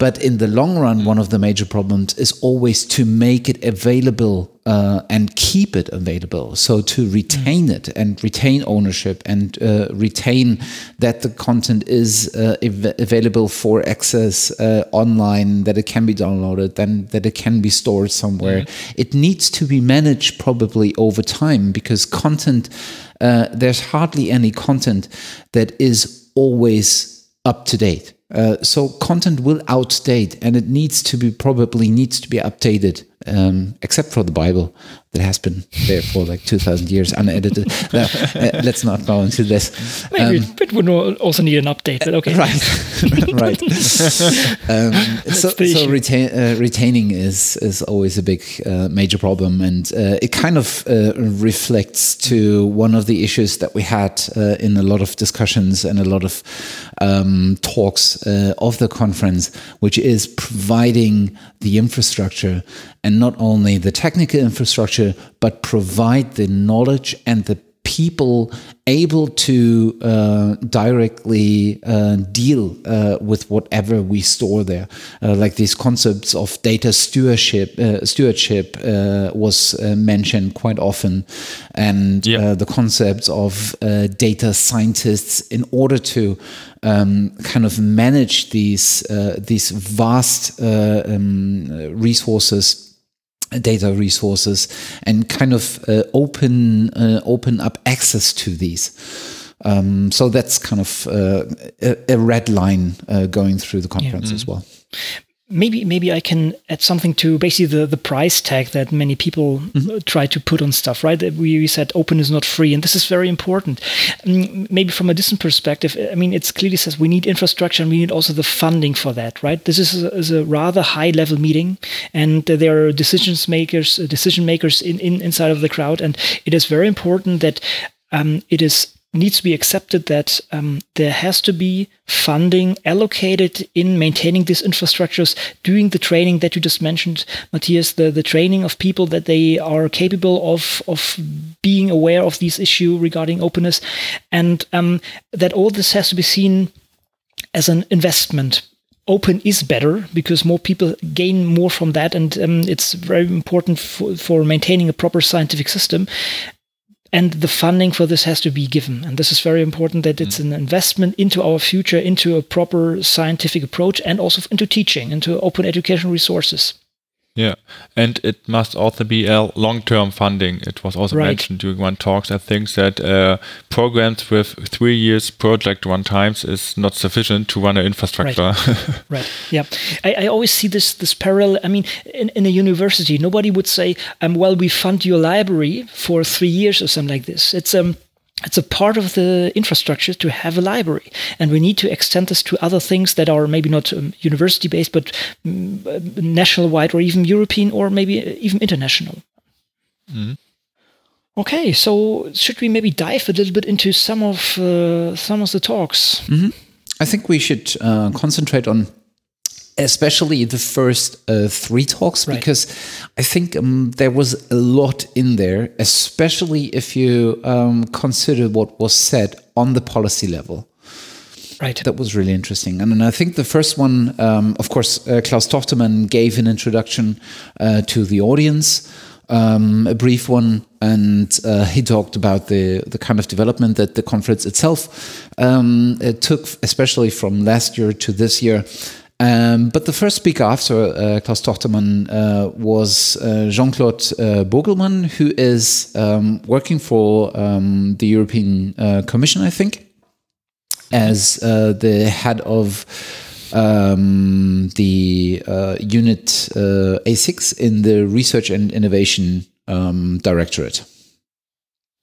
but in the long run, one of the major problems is always to make it available uh, and keep it available. So to retain it and retain ownership and uh, retain that the content is uh, available for access uh, online, that it can be downloaded, then that it can be stored somewhere. Mm-hmm. It needs to be managed probably over time because content, uh, there's hardly any content that is always up to date. Uh, so content will outdate and it needs to be probably needs to be updated um, except for the bible that has been there for like 2000 years unedited. Uh, let's not go into this. Maybe um, it would also need an update but okay. Right right. Um, so, so retain, uh, retaining is is always a big uh, major problem and uh, it kind of uh, reflects to one of the issues that we had uh, in a lot of discussions and a lot of um, talks of the conference which is providing the infrastructure and not only the technical infrastructure, but provide the knowledge and the people able to uh, directly uh, deal uh, with whatever we store there. Uh, like these concepts of data stewardship, uh, stewardship uh, was mentioned quite often, and yeah. the concepts of data scientists in order to um, kind of manage these these vast um, resources data resources and kind of uh, open uh, open up access to these. Um, so that's kind of uh, a, a, red line uh, going through the conference yeah. as well maybe maybe I can add something to basically the, the price tag that many people mm-hmm. try to put on stuff, right? We, we said open is not free, and this is very important. Mm, maybe from a distant perspective, I mean, it clearly says we need infrastructure and we need also the funding for that, right? This is a, is a rather high level meeting, and there are decision makers, uh, decision makers in, in inside of the crowd, and it is very important that um, it is needs to be accepted that um, there has to be funding allocated in maintaining these infrastructures, doing the training that you just mentioned, Matthias, the, the training of people that they are capable of, of being aware of these issues regarding openness, and um, that all this has to be seen as an investment. Open is better because more people gain more from that. And um, it's very important for, for maintaining a proper scientific system and the funding for this has to be given. And this is very important that it's an investment into our future, into a proper scientific approach, and also into teaching, into open education resources. Yeah, and it must also be a long-term funding. It was also right. mentioned during one talks. I think that uh, programs with three years project one times is not sufficient to run an infrastructure. Right. right. Yeah. I, I, always see this this parallel. I mean, in, in a university, nobody would say, um, "Well, we fund your library for three years or something like this." It's um it's a part of the infrastructure to have a library and we need to extend this to other things that are maybe not um, university based but um, national wide or even european or maybe even international mm. okay so should we maybe dive a little bit into some of uh, some of the talks mm-hmm. i think we should uh, concentrate on especially the first uh, three talks right. because I think um, there was a lot in there, especially if you um, consider what was said on the policy level. Right. That was really interesting. And, and I think the first one, um, of course, uh, Klaus Tochtermann gave an introduction uh, to the audience. Um, a brief one, and uh, he talked about the the kind of development that the conference itself um, it took, especially from last year to this year, um, but the first speaker after uh, Klaus Tochtermann uh, was uh, Jean Claude uh, Burgelman, who is um, working for um, the European uh, Commission, I think, as uh, the head of um, the unit A6 in the Research and Innovation um, Directorate.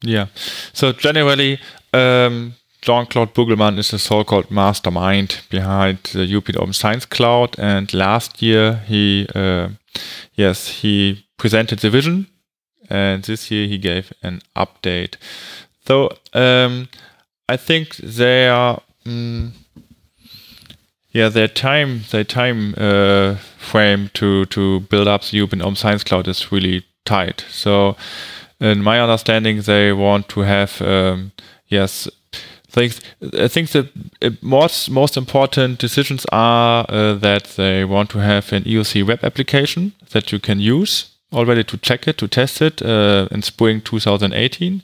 Yeah. So generally, um, Jean-Claude Burgelman is the so-called mastermind behind the European Open Science Cloud. And last year he, uh, yes, he presented the vision, and this year he gave an update. So um, I think they are, um, yeah, their time, their time uh, frame to to build up the European Open Science Cloud is really tight. So, in my understanding, they want to have, um, yes things. I think the most most important decisions are uh, that they want to have an EOC web application that you can use already to check it, to test it uh, in spring 2018,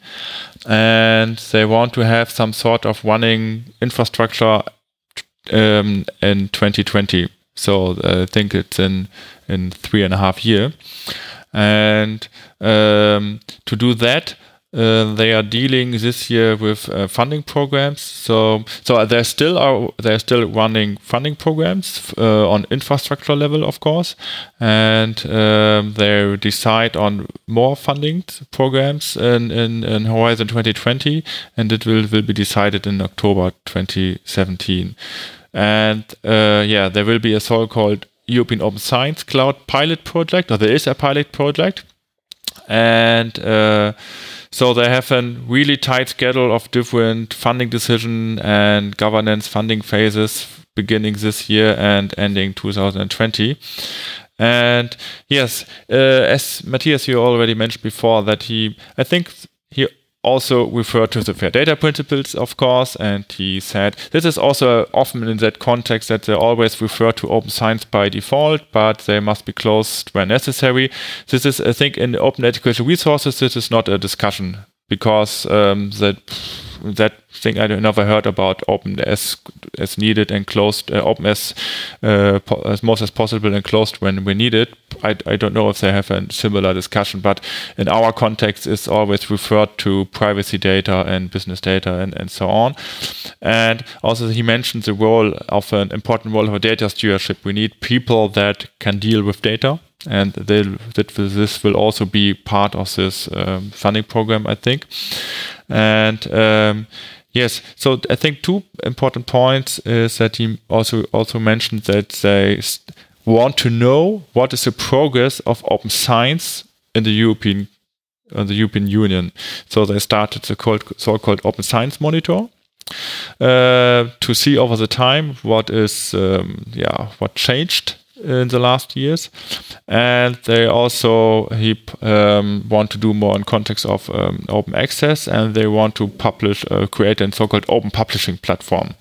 and they want to have some sort of running infrastructure um, in 2020. So uh, I think it's in in three and a half year, and um, to do that uh, they are dealing this year with uh, funding programs. So, so they're still are they're still running funding programs uh, on infrastructure level, of course, and um, they decide on more funding programs in, in, in, Horizon 2020, and it will will be decided in October 2017. And uh, yeah, there will be a so-called European Open Science Cloud pilot project, or there is a pilot project, and uh, so they have a really tight schedule of different funding decision and governance funding phases beginning this year and ending 2020. And yes, uh, as Matthias, you already mentioned before that he, I think he also referred to the fair data principles, of course, and he said this is also often in that context that they always refer to open science by default, but they must be closed when necessary. This is, I think, in open educational resources, this is not a discussion because um, that that thing I never heard about open as as needed and closed uh, open as uh, as most as possible and closed when we need it. I, I don't know if they have a similar discussion, but in our context, it's always referred to privacy data and business data and, and so on. And also, he mentioned the role of an important role of data stewardship. We need people that can deal with data and that this will also be part of this um, funding program, I think. And um, yes, so I think two important points is that he also also mentioned that they want to know what is the progress of open science in the European the European Union. So they started the so-called Open Science Monitor. Uh, to see over the time what is um, yeah what changed in the last years, and they also he um, want to do more in context of um, open access, and they want to publish uh, create a so-called open publishing platform.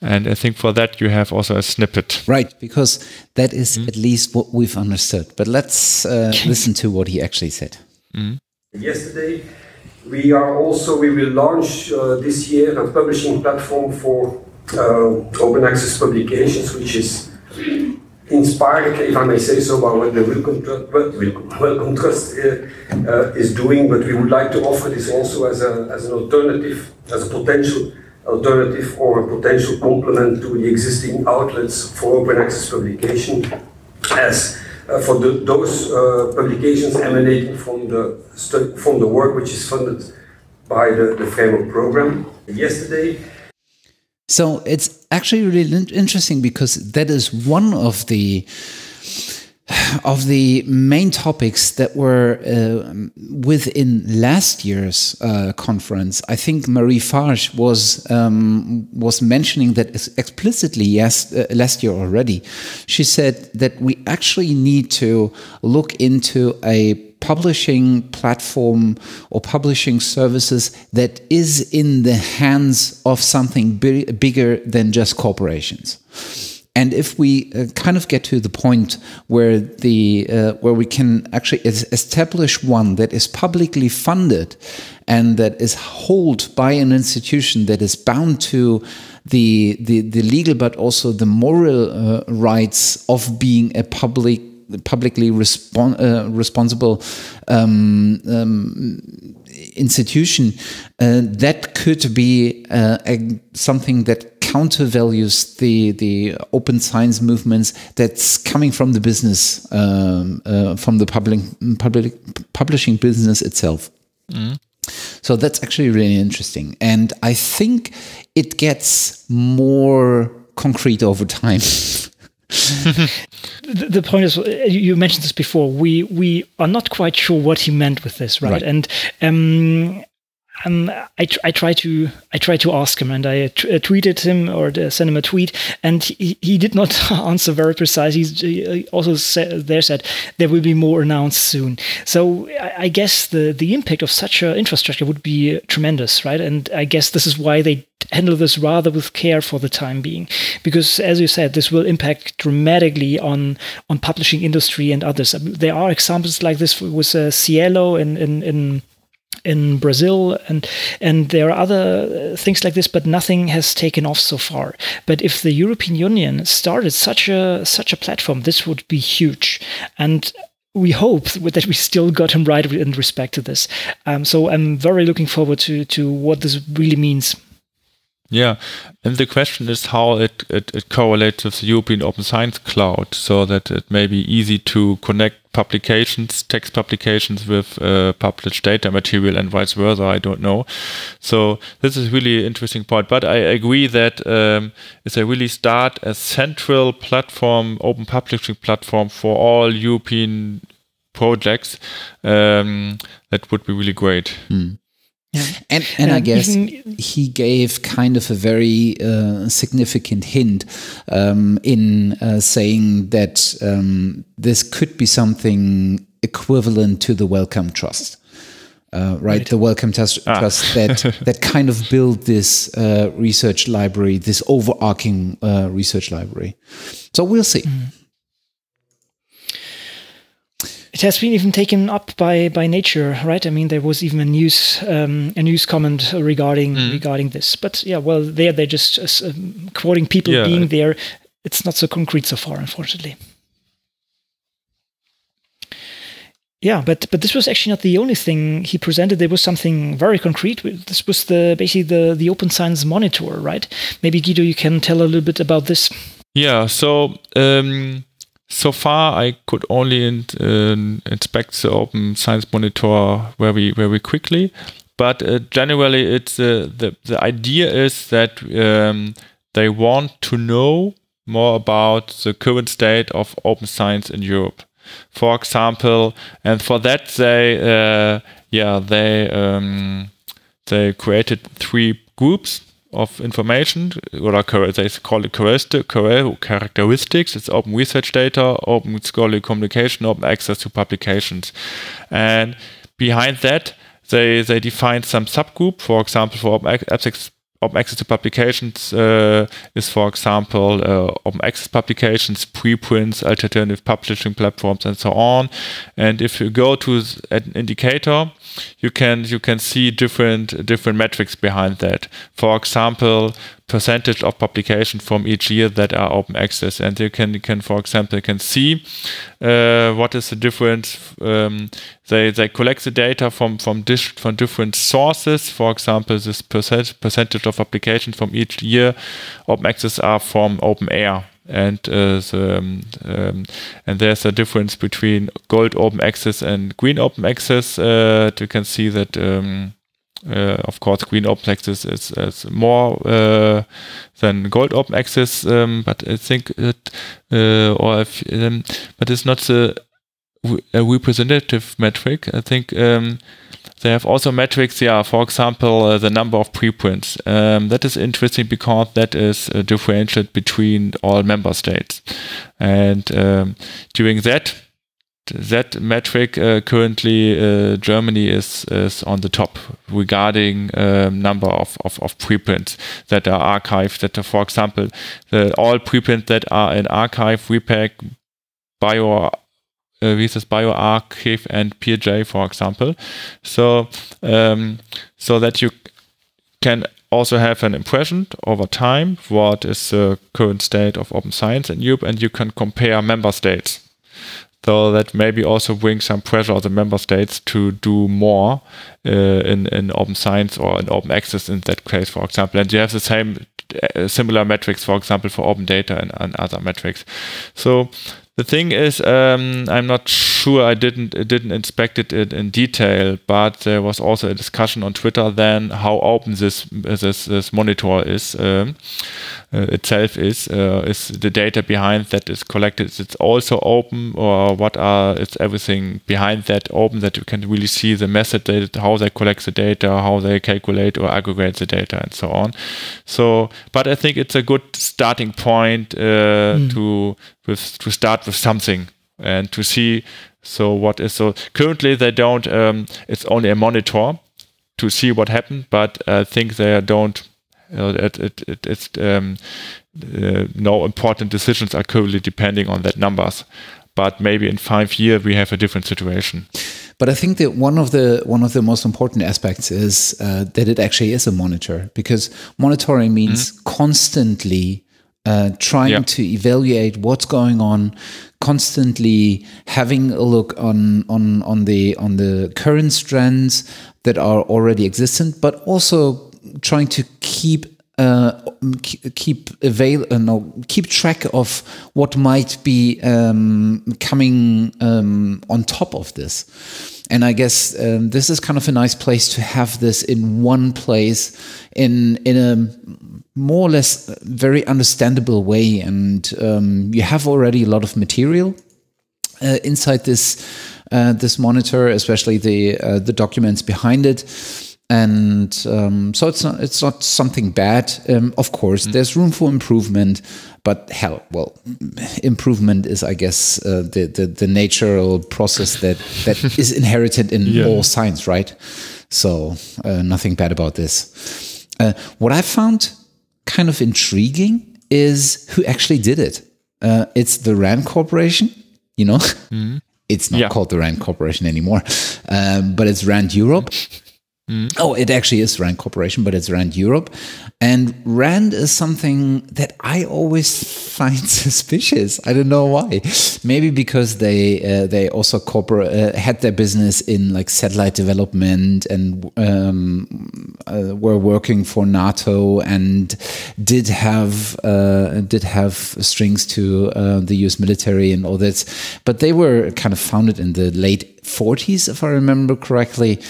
And I think for that you have also a snippet, right? Because that is mm. at least what we've understood. But let's uh, listen to what he actually said. Mm. Yesterday, we are also we will launch uh, this year a publishing platform for uh, open access publications, which is inspired, if I may say so, by what the Wellcome Trust uh, uh, is doing, but we would like to offer this also as, a, as an alternative, as a potential alternative or a potential complement to the existing outlets for open access publication as uh, for the, those uh, publications emanating from the, from the work which is funded by the, the framework program. Yesterday, so it's actually really interesting because that is one of the of the main topics that were uh, within last year's uh, conference. I think Marie Farge was um, was mentioning that explicitly yes uh, last year already. She said that we actually need to look into a publishing platform or publishing services that is in the hands of something bigger than just corporations. And if we uh, kind of get to the point where the uh, where we can actually establish one that is publicly funded and that is held by an institution that is bound to the the, the legal but also the moral uh, rights of being a public publicly respon uh, responsible um, um, institution, uh, that could be uh, a, something that countervalues the the open science movements that's coming from the business, um, uh, from the public, public publishing business itself. Mm. So that's actually really interesting, and I think it gets more concrete over time. the, the, point is, you mentioned this before. We we are not quite sure what he meant with this, right? right. And um, um, I, I try to I try to ask him, and I t- uh, tweeted him or uh, sent him a tweet, and he, he did not answer very precise. he also said, there said there will be more announced soon. So I, I guess the the impact of such an infrastructure would be tremendous, right? And I guess this is why they handle this rather with care for the time being, because as you said, this will impact dramatically on on publishing industry and others. There are examples like this with uh, SciELO in in, in in Brazil, and and there are other uh, things like this, but nothing has taken off so far. But if the European Union started such a such a platform, this would be huge, and we hope that we still got him right in respect to this. Um, so I'm very looking forward to to what this really means. Yeah, and the question is how it, it, it, correlates with the European Open Science Cloud so that it may be easy to connect publications, text publications with uh, published data material and vice versa. I don't know. So this is really interesting point. But I agree that um, if they really start a central platform, open publishing platform for all European projects, um, that would be really great. Mm. Yeah. And and I guess even, he gave kind of a very uh, significant hint um, in uh, saying that um, this could be something equivalent to the Wellcome Trust. Uh, right? right? the Wellcome Trust, ah. trust that that kind of built this uh, research library, this overarching uh, research library. So we'll see. Mm. It has been even taken up by by Nature, right? I mean, there was even a news um, a news comment regarding mm. regarding this. But yeah, well, there they're just uh, quoting people yeah. being there. It's not so concrete so far, unfortunately. Yeah, but but this was actually not the only thing he presented. There was something very concrete. This was the basically the the Open Science Monitor, right? Maybe Guido, you can tell a little bit about this. Yeah. So. Um, so far, I could only in, uh, inspect the Open Science Monitor very very quickly, but uh, generally, it's uh, the the idea is that um, they want to know more about the current state of open science in Europe. For example, and for that they uh, yeah they um, they created three groups of information, or they call it characteristics. It's open research data, open scholarly communication, open access to publications, and behind that they they define some subgroup. For example, for open access open access to publications uh, is, for example, uh, open access publications, preprints, alternative publishing platforms, and so on. And if you go to an indicator, you can you can see different different metrics behind that. For example, percentage of publication from each year that are open access, and you can can for example can see uh, what is the difference. Um, they they collect the data from from dish, from different sources. For example, this percent, percentage of applications from each year open access are from OpenAIRE and uh, the, um, um, and there's a difference between gold open access and green open access. Uh, you can see that. Um, of course, green open access is, is more uh, than gold open access, um, but I think it, uh, or if, um, but it's not a representative metric. I think um, they have also metrics, yeah, for example, uh, the number of preprints. Um, that is interesting because that is uh, differentiated between all member states. And um, during that, that metric uh, currently uh, Germany is, is on the top regarding um, number of, of, of, preprints that are archived. That, for example, the, all preprints that are in arXiv, RePEc, Bio uh, das bioRxiv and PeerJ, for example. So, um, so that you can also have an impression over time what is the current state of open science in Europe, and you can compare member states. So that maybe also brings some pressure on the member states to do more uh, in in open science or in open access in that case, for example. And you have the same uh, similar metrics, for example, for open data and, and other metrics. So the thing is, um, I'm not sure. I didn't didn't inspect it in, in, detail, but there was also a discussion on Twitter then how open this this, this monitor is um, uh, itself is. Uh, is the data behind that is collected? Is it also open, or what are is everything behind that open that you can really see the method that how they collect the data, how they calculate or aggregate the data, and so on. So, but I think it's a good starting point uh, mm. to with to start with something and to see so what is so currently they don't um, it's only a monitor to see what happened but i think they don't uh, it, it, it, it's um, uh, no important decisions are currently depending on that numbers but maybe in five years we have a different situation but I think that one of the one of the most important aspects is uh, that it actually is a monitor because monitoring means mm-hmm. constantly uh, trying yeah. to evaluate what's going on, constantly having a look on on on the on the current strands that are already existent, but also trying to keep uh, keep avail uh, no, keep track of what might be um, coming um, on top of this. And I guess um, this is kind of a nice place to have this in one place in in a more or less very understandable way. And um, you have already a lot of material uh, inside this uh, this monitor, especially the uh, the documents behind it. And um, so it's not it's not something bad. Um, of course, mm. there's room for improvement, but hell, well, improvement is, I guess, uh, the, the, the natural process that that is inherited in yeah. all science, right? So uh, nothing bad about this. Uh, what I found kind of intriguing is who actually did it. Uh, it's the RAND Corporation, you know, mm-hmm. It's not Yeah. called the Rand Corporation anymore, um, but it's Rand Europe. Oh, it actually is Rand Corporation, but it's Rand Europe. And Rand is something that I always find suspicious. I don't know why. Maybe because they uh, they also corporate uh, had their business in like satellite development and um, uh, were working for NATO and did have uh, did have strings to uh, the U.S. military and all that. But they were kind of founded in the late 40s, if I remember correctly.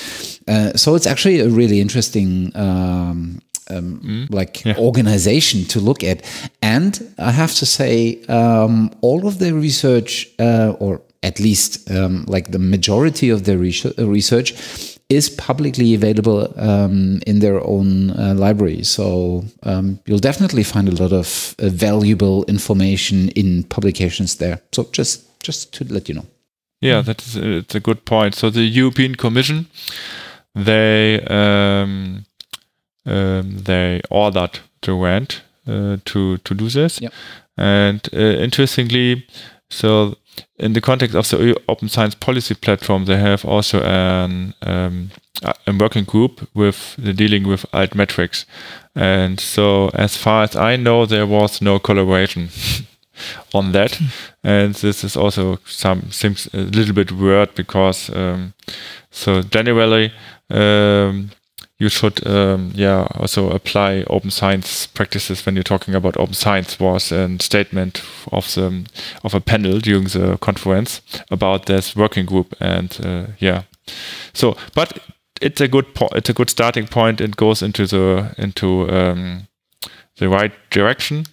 Uh, so it's actually a really interesting um, um, like organization to look at. And I have to say, um, all of their research, uh, or at least um, like the majority of their research, research is publicly available um, in their own uh, library. So um, you'll definitely find a lot of uh, valuable information in publications there. So just just to let you know. Yeah, that's it's a good point. So the European Commission, they um, um, they ordered the Rand uh, to to do this, Yep. and uh, interestingly, so in the context of the Open Science Policy Platform, they have also an um, a working group with the dealing with altmetrics, and so as far as I know, there was no collaboration. on that. And this is also some seems a little bit weird because um, so generally um, you should um, yeah also apply open science practices when you're talking about open science was a statement of the of a panel during the conference about this working group and uh, yeah. So but it's a good po- it's a good starting point. It goes into the into um, the right direction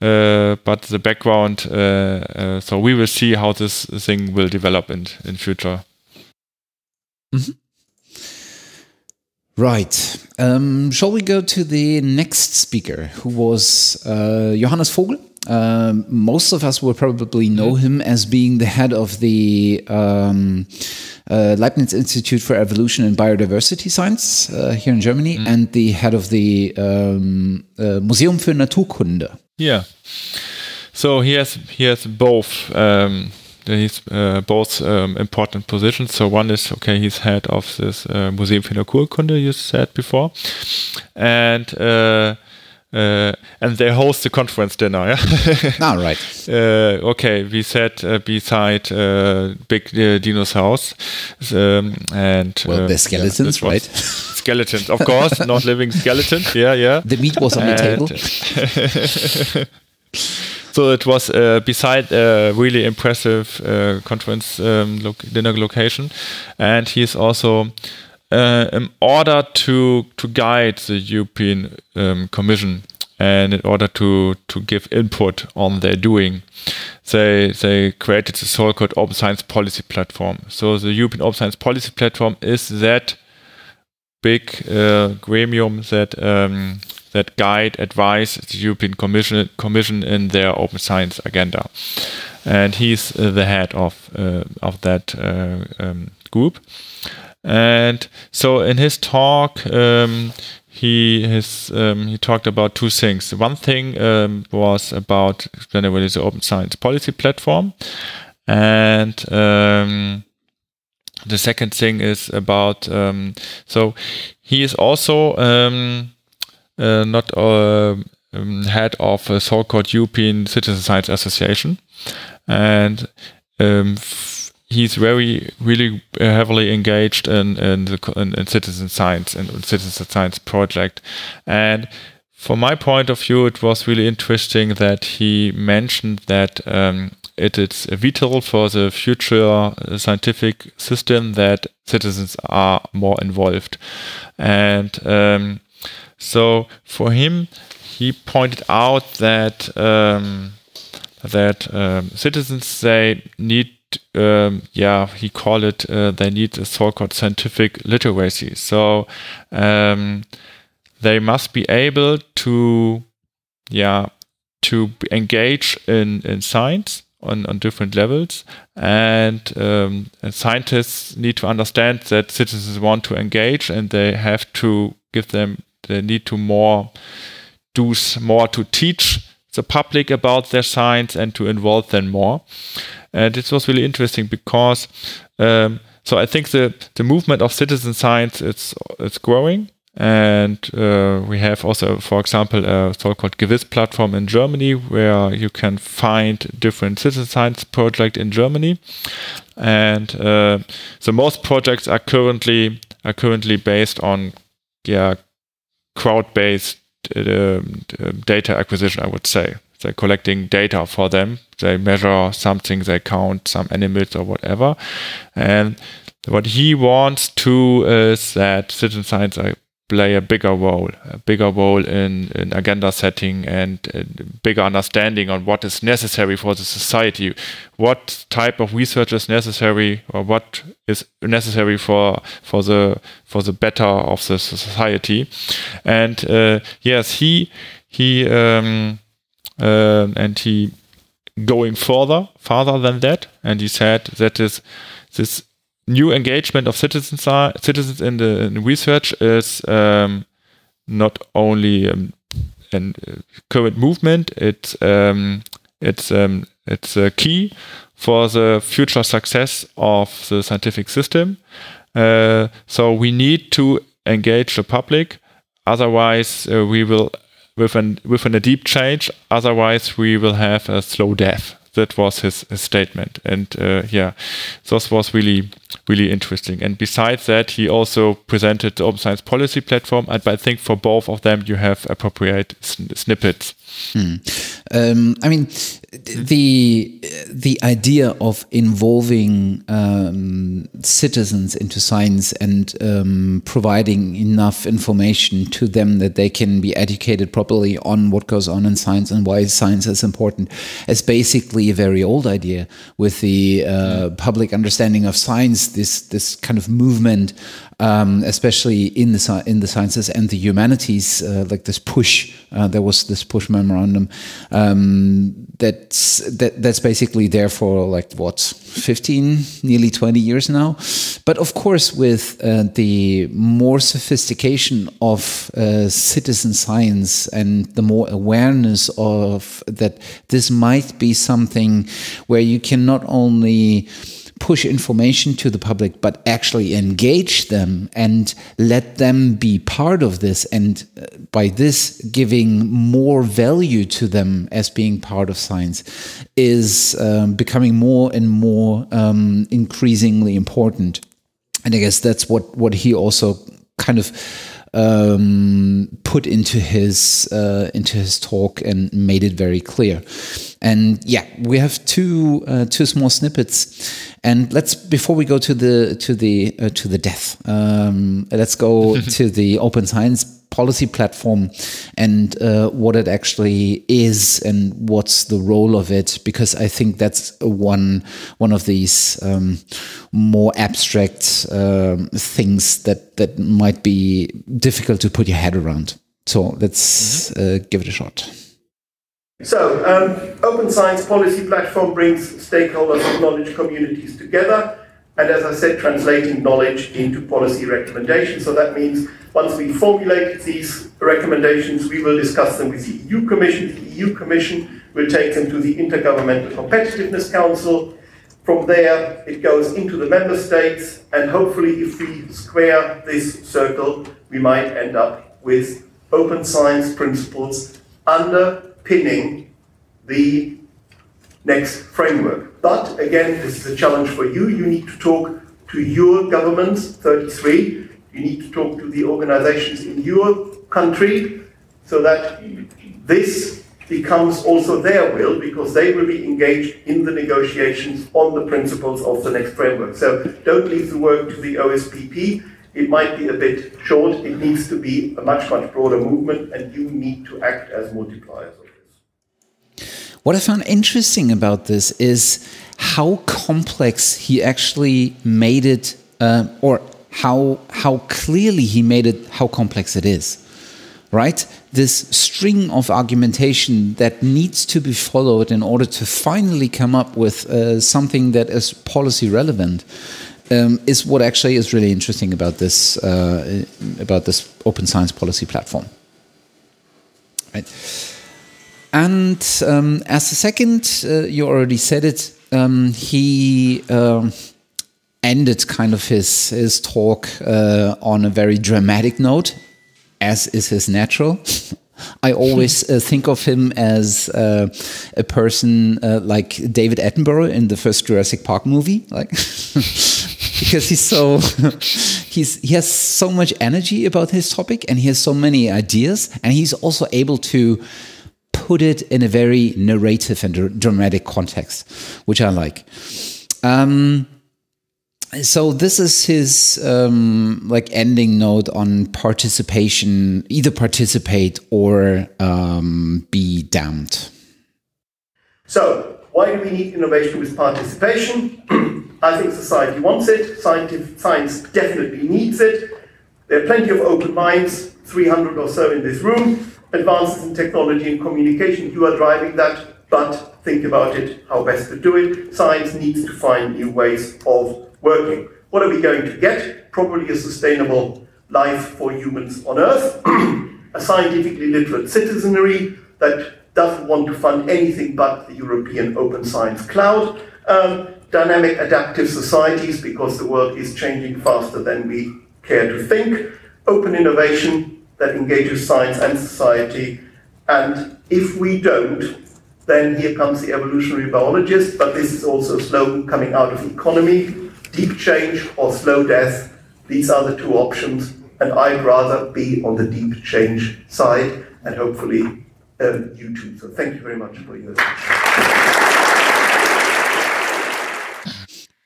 but the background uh, uh, so we will see how this thing will develop in in future Right. Um, shall we go to the next speaker, who was uh, Johannes Vogel? Um, most of us will probably know him as being the head of the um, uh, Leibniz Institute for Evolution and Biodiversity Science uh, here in Germany and the head of the um, uh, Museum für Naturkunde. Yeah. So he has he has both um, he's uh, both um, important positions. So one is okay, he's head of this uh, Museum für Naturkunde you said before, and uh, uh, and they host the conference dinner. Yeah. Ah, right. uh, okay, we sat uh, beside uh, big uh, house, um, and Well, uh, the skeletons, was- right? Skeletons, of course, not living skeletons. Yeah, yeah. The meat was on the And- table. so it was uh, beside a really impressive uh, conference um, dinner location, and he is also uh, in order to to guide the European um, Commission and in order to to give input on their doing, they they created the so-called Open Science Policy Platform. So the European Open Science Policy Platform is that big uh, gremium that um, that guide, advise the European Commission Commission in their open science agenda, and he's uh, the head of uh, of that uh, um, group. And so in his talk, um, he his um, he talked about two things. One thing um, was about generally the open science policy platform, and um, the second thing is about um, so he is also um, uh, not uh, um, head of a so-called European Citizen Science Association, and he's very really heavily engaged in in, the, in, in citizen science and citizen science project, and from my point of view, it was really interesting that he mentioned that um, it is vital for the future scientific system that citizens are more involved. And um, so for him, he pointed out that um, that um, citizens they need um, yeah he called it uh, they need a so-called scientific literacy. So um, they must be able to yeah to engage in, in science on, on different levels. And, um, and scientists need to understand that citizens want to engage and they have to give them they need to more do more to teach the public about their science and to involve them more and this was really interesting because um, so I think the the movement of citizen science it's it's growing and uh, we have also, for example, a so-called Gewiss platform in Germany where you can find different citizen science projects in Germany. And uh, so most projects are currently are currently based on yeah crowd-based uh, data acquisition. I would say they're collecting data for them. They measure something, they count some animals or whatever, and what he wants to is that citizen science play a bigger role, a bigger role in, in agenda setting and bigger understanding on what is necessary for the society, what type of research is necessary, or what is necessary for for the for the better of the society. And uh, yes, he he um, uh, and he going further, farther than that, and he said that is this new engagement of citizens are, citizens in the in research is um, not only um, a uh, current movement. It's um, it's um, it's a key for the future success of the scientific system. Uh, so we need to engage the public. Otherwise, uh, we will with an with an a deep change. Otherwise, we will have a slow death that was his, his statement. And uh, yeah, this was really, really interesting. And besides that, he also presented the Open Science Policy Platform. And I think for both of them, you have appropriate sn snippets. Hmm. Um, I mean, the the idea of involving um, citizens into science and um, providing enough information to them that they can be educated properly on what goes on in science and why science is important is basically a very old idea. With the uh, public understanding of science, this this kind of movement um, especially in the in the sciences and the humanities, uh, like this push. Uh, there was this push memorandum um, that's that, that's basically there for like what 15, nearly 20 years now. But of course, with uh, the more sophistication of uh, citizen science and the more awareness of that, this might be something where you can not only push information to the public, but actually engage them and let them be part of this. And uh, by this, giving more value to them as being part of science is um, becoming more and more um, increasingly important. And I guess that's what, what he also kind of um, put into his uh, into his talk and made it very clear. And yeah, we have two uh, two small snippets. And let's before we go to the to the uh, to the death, um, let's go to the open science policy platform and uh, what it actually is and what's the role of it because I think that's one one of these um, more abstract um, things that that might be difficult to put your head around. So let's mm-hmm. uh, give it a shot. So, um, Open Science Policy Platform brings stakeholders and knowledge communities together and as I said, translating knowledge into policy recommendations. So that means once we formulate these recommendations, we will discuss them with the EU Commission. The EU Commission will take them to the Intergovernmental Competitiveness Council. From there, it goes into the member states, and hopefully, if we square this circle, we might end up with open science principles underpinning the next framework. But again, this is a challenge for you. You need to talk to your governments, 33. You need to talk to the organizations in your country so that this becomes also their will because they will be engaged in the negotiations on the principles of the next framework. So don't leave the work to the OSPP. It might be a bit short. It needs to be a much, much broader movement, and you need to act as multipliers. What I found interesting about this is how complex he actually made it, uh, or how how clearly he made it, how complex it is. Right, this string of argumentation that needs to be followed in order to finally come up with uh, something that is policy relevant. Um, is what actually is really interesting about this uh, about this open science policy platform. Right. And um, as a second, uh, you already said it, um, he uh, ended kind of his, his talk uh, on a very dramatic note, as is his natural. I always uh, think of him as uh, a person uh, like David Attenborough in the first Jurassic Park movie, like because he's so he's he has so much energy about his topic and he has so many ideas and he's also able to put it in a very narrative and dramatic context, which I like. Um, so this is his um, like ending note on participation either participate or um, be damned. So why do we need innovation with participation? I think society wants it. Scientific science definitely needs it. There are plenty of open minds 300 or so in this room advances in technology and communication. You are driving that but think about it how best to do it. Science needs to find new ways of working. What are we going to get? Probably a sustainable life for humans on Earth, a scientifically literate citizenry that doesn't want to fund anything but the European Open Science Cloud, um, dynamic adaptive societies because the world is changing faster than we care to think, open innovation that engages science and society, and if we don't, then here comes the evolutionary biologist, but this is also a coming out of economy deep change or slow death. These are the two options, and I'd rather be on the deep change side, and hopefully um, you too. So thank you very much for your attention.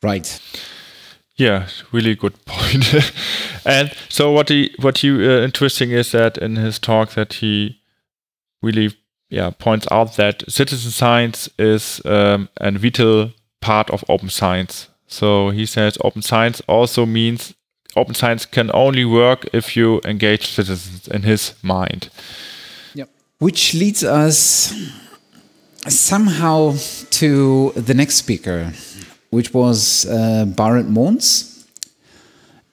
Right. Yeah, really good point. and so what he what he uh, interesting is that in his talk that he really yeah points out that citizen science is um, a vital part of open science so he says open science also means open science can only work if you engage citizens in his mind. Yep. Which leads us somehow to the next speaker, which was uh, Barend Mons.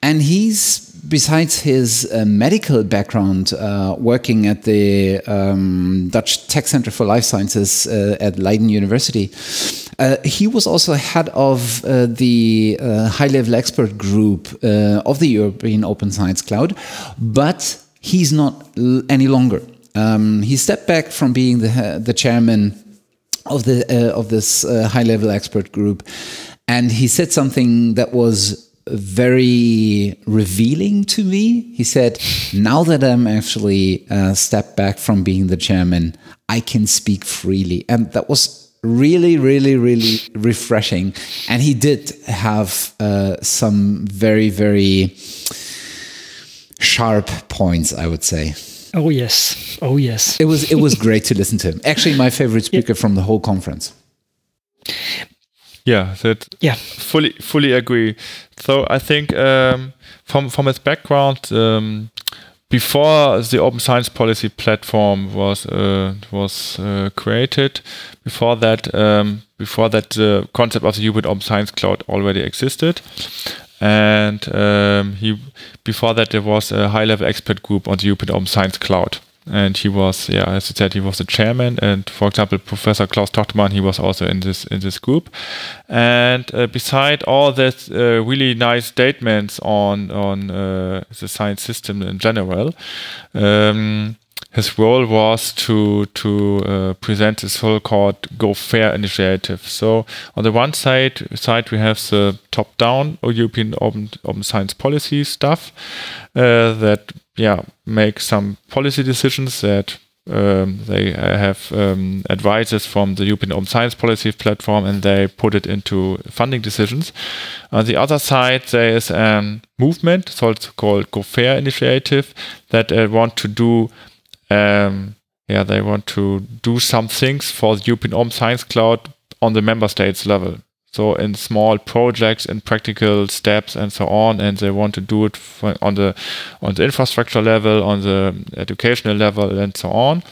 And he's, besides his uh, medical background, uh, working at the um, Dutch Tech Center for Life Sciences uh, at Leiden University, uh, he was also head of uh, the high level expert group of the European Open Science Cloud, but he's not any longer. Um, he stepped back from being the, the chairman of, the, uh, of this uh, high level expert group, and he said something that was very revealing to me. He said, Now that I'm actually uh, stepped back from being the chairman, I can speak freely. And that was really, really, really refreshing. And he did have uh, some very, very sharp points, I would say. Oh yes, oh yes. It was it was great to listen to him. Actually, my favorite speaker yeah. from the whole conference. Yeah, that yeah, fully fully agree. So I think um, from from his background. Um, before the open science policy platform was uh, was uh, created, before that um, before that the concept of the European Open Science Cloud already existed, and um, he before that there was a high level expert group on the Open Science Cloud and he was yeah as I said he was the chairman and for example Professor Klaus Tochtermann he was also in this in this group and uh, beside all that uh, really nice statements on on uh, the science system in general um, his role was to to uh, present this so-called Go Fair initiative. So on the one side, side we have the top-down European open, open science policy stuff uh, that yeah make some policy decisions that um, they have um, advisors from the European Open Science Policy Platform and they put it into funding decisions. On the other side, there is a movement, it's also called Go Fair Initiative, that uh, want to do um, yeah, they want to do some things for the European Open Science Cloud on the member states level. So in small projects and practical steps and so on, and they want to do it on the on the infrastructure level, on the educational level, and so on.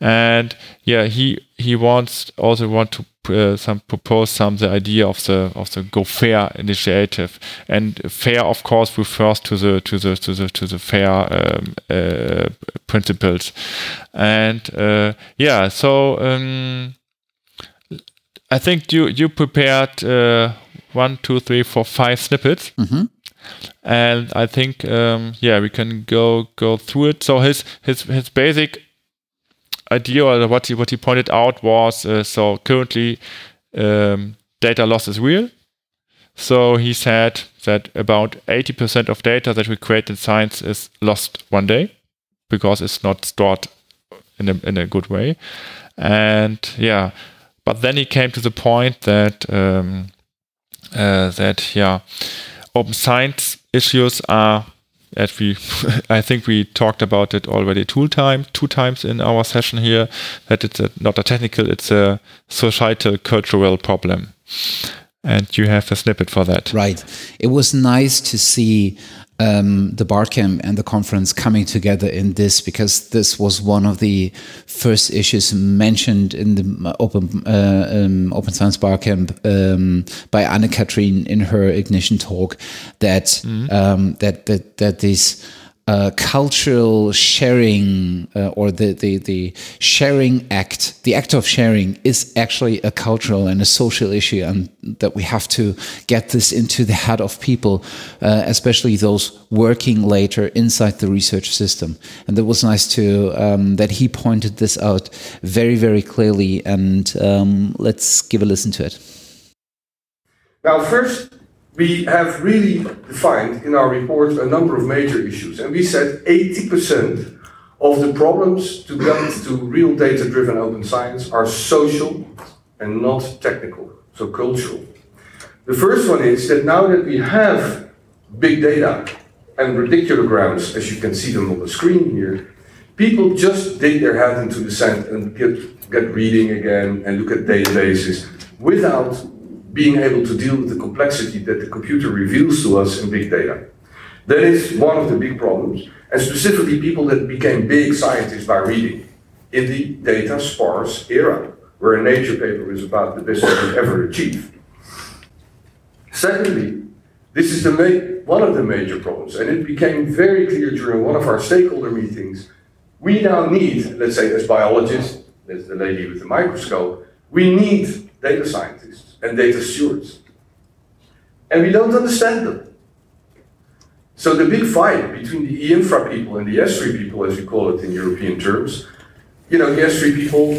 And yeah, he he wants also want to uh, some propose some the idea of the of the Go Fair initiative, and fair, of course, refers to the to the to the to the fair um, uh, principles, and uh, yeah, so um, I think you you prepared uh, one, two, three, four, five snippets. And I think, um, yeah, we can go go through it. So his his his basic idea or what he what he pointed out was uh, so currently um, data loss is real. So he said that about 80% of data that we create in science is lost one day because it's not stored in a, in a good way. And yeah, but then he came to the point that um, uh, that yeah, open science issues are as we I think we talked about it already two time two times in our session here that it's a, not a technical it's a societal cultural problem and you have a snippet for that Right. It was nice to see um, the Barcamp and the conference coming together in this because this was one of the first issues mentioned in the Open uh, um, Open Science Barcamp um, by Anne Kathrin in her Ignition talk that um, that that that these uh, cultural sharing uh, or the, the the sharing act, the act of sharing is actually a cultural and a social issue, and that we have to get this into the head of people, uh, especially those working later inside the research system. And it was nice to um, that he pointed this out very very clearly. And um, let's give a listen to it. Now, first, we have really defined in our report a number of major issues, and we said 80% of the problems to get to real data driven open science are social and not technical, so cultural. The first one is that now that we have big data and radiculograms, as you can see them on the screen here, people just dig their head into the sand and get, get reading again and look at databases without being able to deal with the complexity that the computer reveals to us in big data. That is one of the big problems, and specifically people that became big scientists by reading in the data sparse era, where a nature paper is about the best you could ever achieve. Secondly, this is one of the major problems, and it became very clear during one of our stakeholder meetings. We now need, let's say, as biologists, as the lady with the microscope, we need data scientists and data stewards. And we don't understand them. So the big fight between the E-infra people and the ESFRI people, as we call it in European terms, you know, the ESFRI people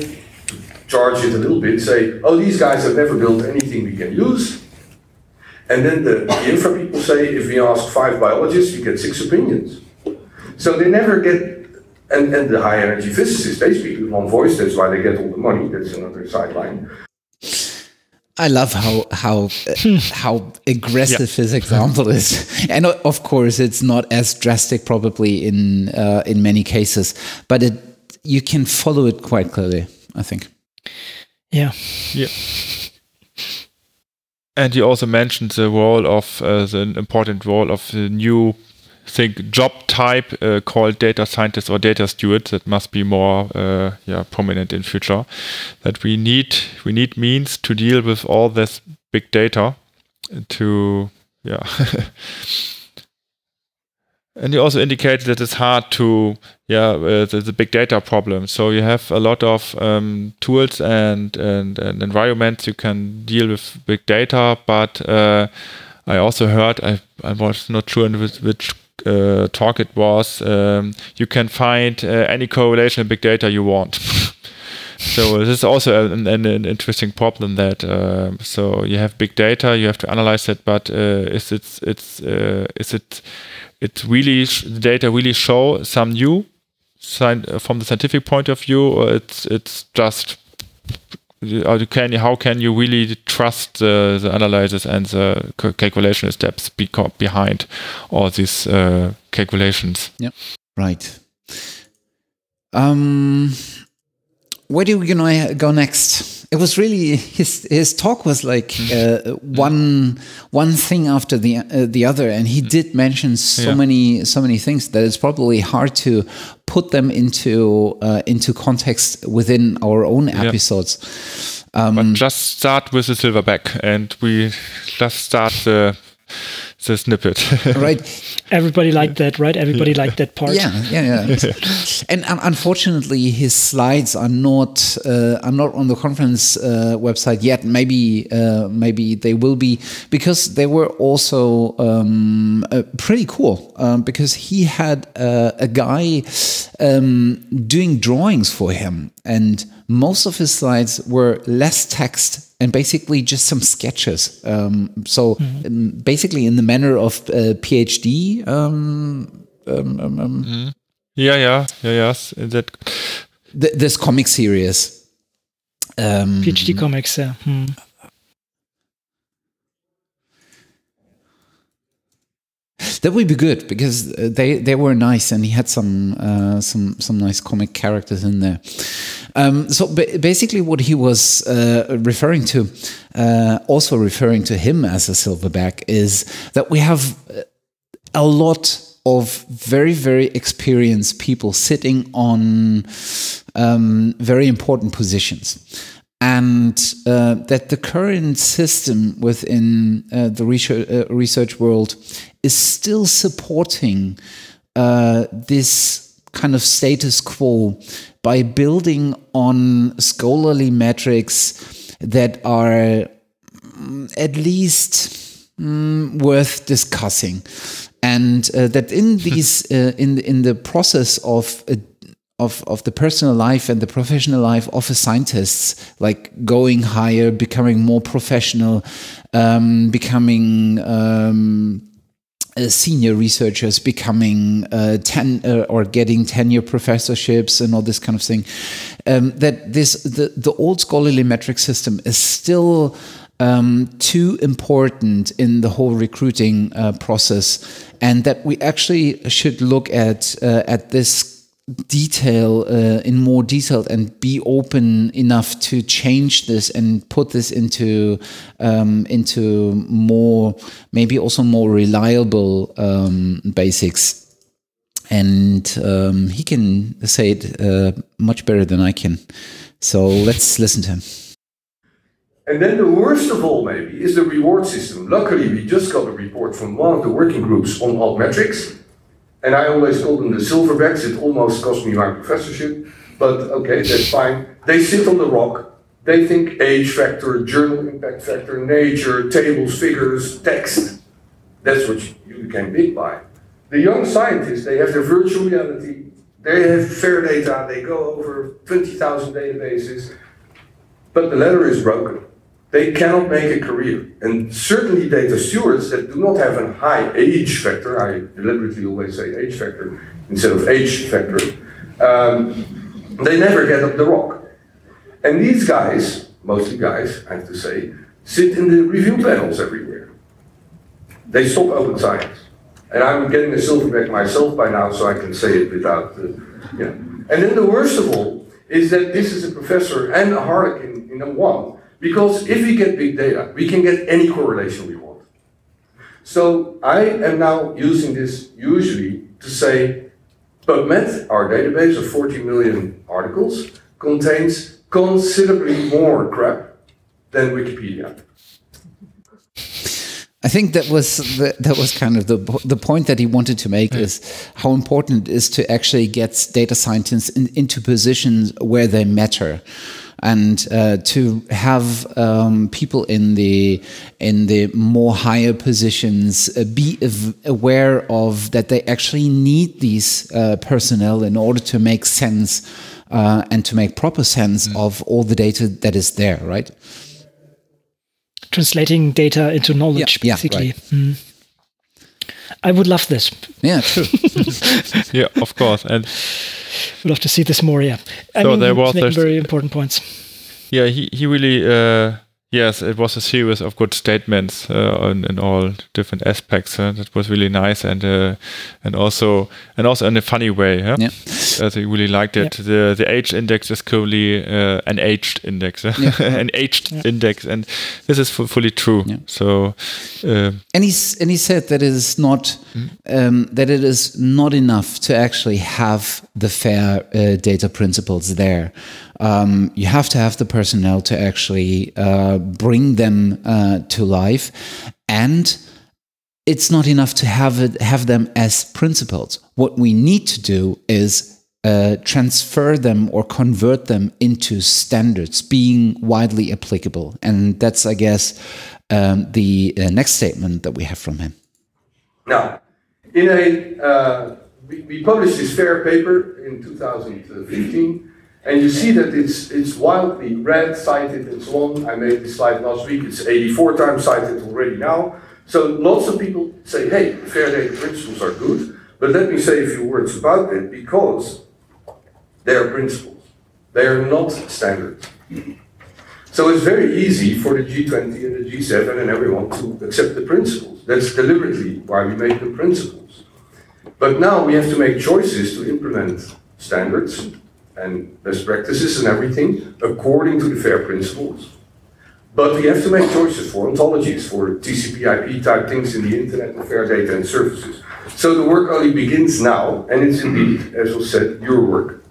charge it a little bit, say, oh, these guys have never built anything we can use. And then the, the infra people say, if we ask five biologists, you get six opinions. So they never get, and, and the high energy physicists, they speak with one voice, that's why they get all the money, that's another sideline. I love how how uh, how aggressive his example is, and of course it's not as drastic probably in uh, in many cases, but it you can follow it quite clearly. I think. Yeah. Yeah. And you also mentioned the role of uh, the important role of the new think job type uh, called data scientist or data steward. That must be more uh, yeah prominent in future. That we need we need means to deal with all this big data to yeah. And you also indicated that it's hard to yeah uh, the, the big data problem. So you have a lot of um, tools and, and and environments you can deal with big data but uh, I also heard I, I was not sure in which, which uh, talk it was um, you can find uh, any correlation in big data you want. So this is also an, an, an interesting problem that uh, so you have big data you have to analyze it but uh, is it it's uh, is it it really the data really show some new sign from the scientific point of view or it's it's just can how can you really trust the, the analysis and the calculation steps behind all these uh, calculations Right. Um, where do we gonna go next? It was really his his talk was like uh, one one thing after the uh, the other, and he did mention so Yeah. many so many things that it's probably hard to put them into uh, into context within our own episodes. Um, but just start with the silverback, and we just start the the snippet. right. Everybody liked that, right? Everybody liked that part. Yeah, yeah, yeah. and um, unfortunately, his slides are not uh, are not on the conference uh, website yet. Maybe uh, maybe they will be because they were also um, uh, pretty cool. Um, because he had uh, a guy um, doing drawings for him, and most of his slides were less text and basically just some sketches. Um, so mm-hmm. basically, in the manner of uh, PhD. Um, um, um, um, mm-hmm. Yeah, yeah, yeah, yes. That th- this comic series. Um, PhD comics, yeah. Hmm. That would be good because they they were nice and he had some uh, some some nice comic characters in there. Um, so basically, what he was uh, referring to, uh, also referring to him as a silverback, is that we have a lot of very very experienced people sitting on um, very important positions and uh, that the current system within uh, the research, uh, research world is still supporting uh, this kind of status quo by building on scholarly metrics that are mm, at least mm, worth discussing. And uh, that in these uh, in in the process of uh, of, of the personal life and the professional life of a scientist, like going higher, becoming more professional, um, becoming um, uh, senior researchers, becoming uh, ten uh, or getting tenure professorships and all this kind of thing. Um, that this the the old scholarly metric system is still. Um, too important in the whole recruiting uh, process, and that we actually should look at uh, at this detail uh, in more detail and be open enough to change this and put this into um, into more maybe also more reliable um, basics. And um, he can say it uh, much better than I can. So let's listen to him. And then the worst of all maybe is the reward system. Luckily we just got a report from one of the working groups on altmetrics and I always call them the silverbacks. It almost cost me my professorship, but okay, that's fine. They sit on the rock. They think H factor, journal impact factor, nature, tables, figures, text. That's what you became big by. The young scientists, they have their virtual reality. They have fair data. They go over 20,000 databases. But the ladder is broken they cannot make a career. And certainly data stewards that do not have a high H factor, I deliberately always say age factor instead of H factor, um, they never get up the rock. And these guys, mostly guys, I have to say, sit in the review panels everywhere. They stop open science. And I'm getting a silverback myself by now, so I can say it without, uh, yeah. And then the worst of all is that this is a professor and a harlequin in a one because if we get big data, we can get any correlation we want. So I am now using this usually to say PubMed, our database of 40 million articles, contains considerably more crap than Wikipedia. I think that was the, that was kind of the the point that he wanted to make is how important it is to actually get data scientists in, into positions where they matter and uh, to have um, people in the in the more higher positions uh, be aware of that they actually need these uh, personnel in order to make sense uh, and to make proper sense mm. of all the data that is there, right? Translating data into knowledge, yeah, basically. Yeah, right. mm. I would love this. Yeah, true. yeah, of course, and would love to see this more. Yeah, I so mean, there was very important points. Yeah, he he really uh, Yes, it was a series of good statements uh, in, in, all different aspects. Uh, that was really nice, and uh, and also and also in a funny way. Huh? Yeah, I really liked it. Yeah. The the H index is currently uh, an aged index, yeah. an aged yeah. index, and this is fully true. So, uh, and he and he said that it is not mm. um, that it is not enough to actually have the fair uh, data principles there. Um, you have to have the personnel to actually uh, bring them uh, to life, and it's not enough to have it have them as principles. What we need to do is uh, transfer them or convert them into standards, being widely applicable, and that's, I guess, um, the uh, next statement that we have from him. Now, in a uh, we, we, published this fair paper in 2015, and you see that it's it's widely read, cited, and so on. I made this slide last week. It's 84 times cited already now. So lots of people say, "Hey, fair data principles are good," but let me say a few words about it because they are principles. They are not standards. So it's very easy for the G20 and the G7 and everyone to accept the principles. That's deliberately why we make the principles. But now we have to make choices to implement standards and best practices and everything according to the FAIR principles. But we have to make choices for ontologies, for TCP IP type things in the internet and fair data and services. So the work only begins now, and it's indeed, as was said, your work.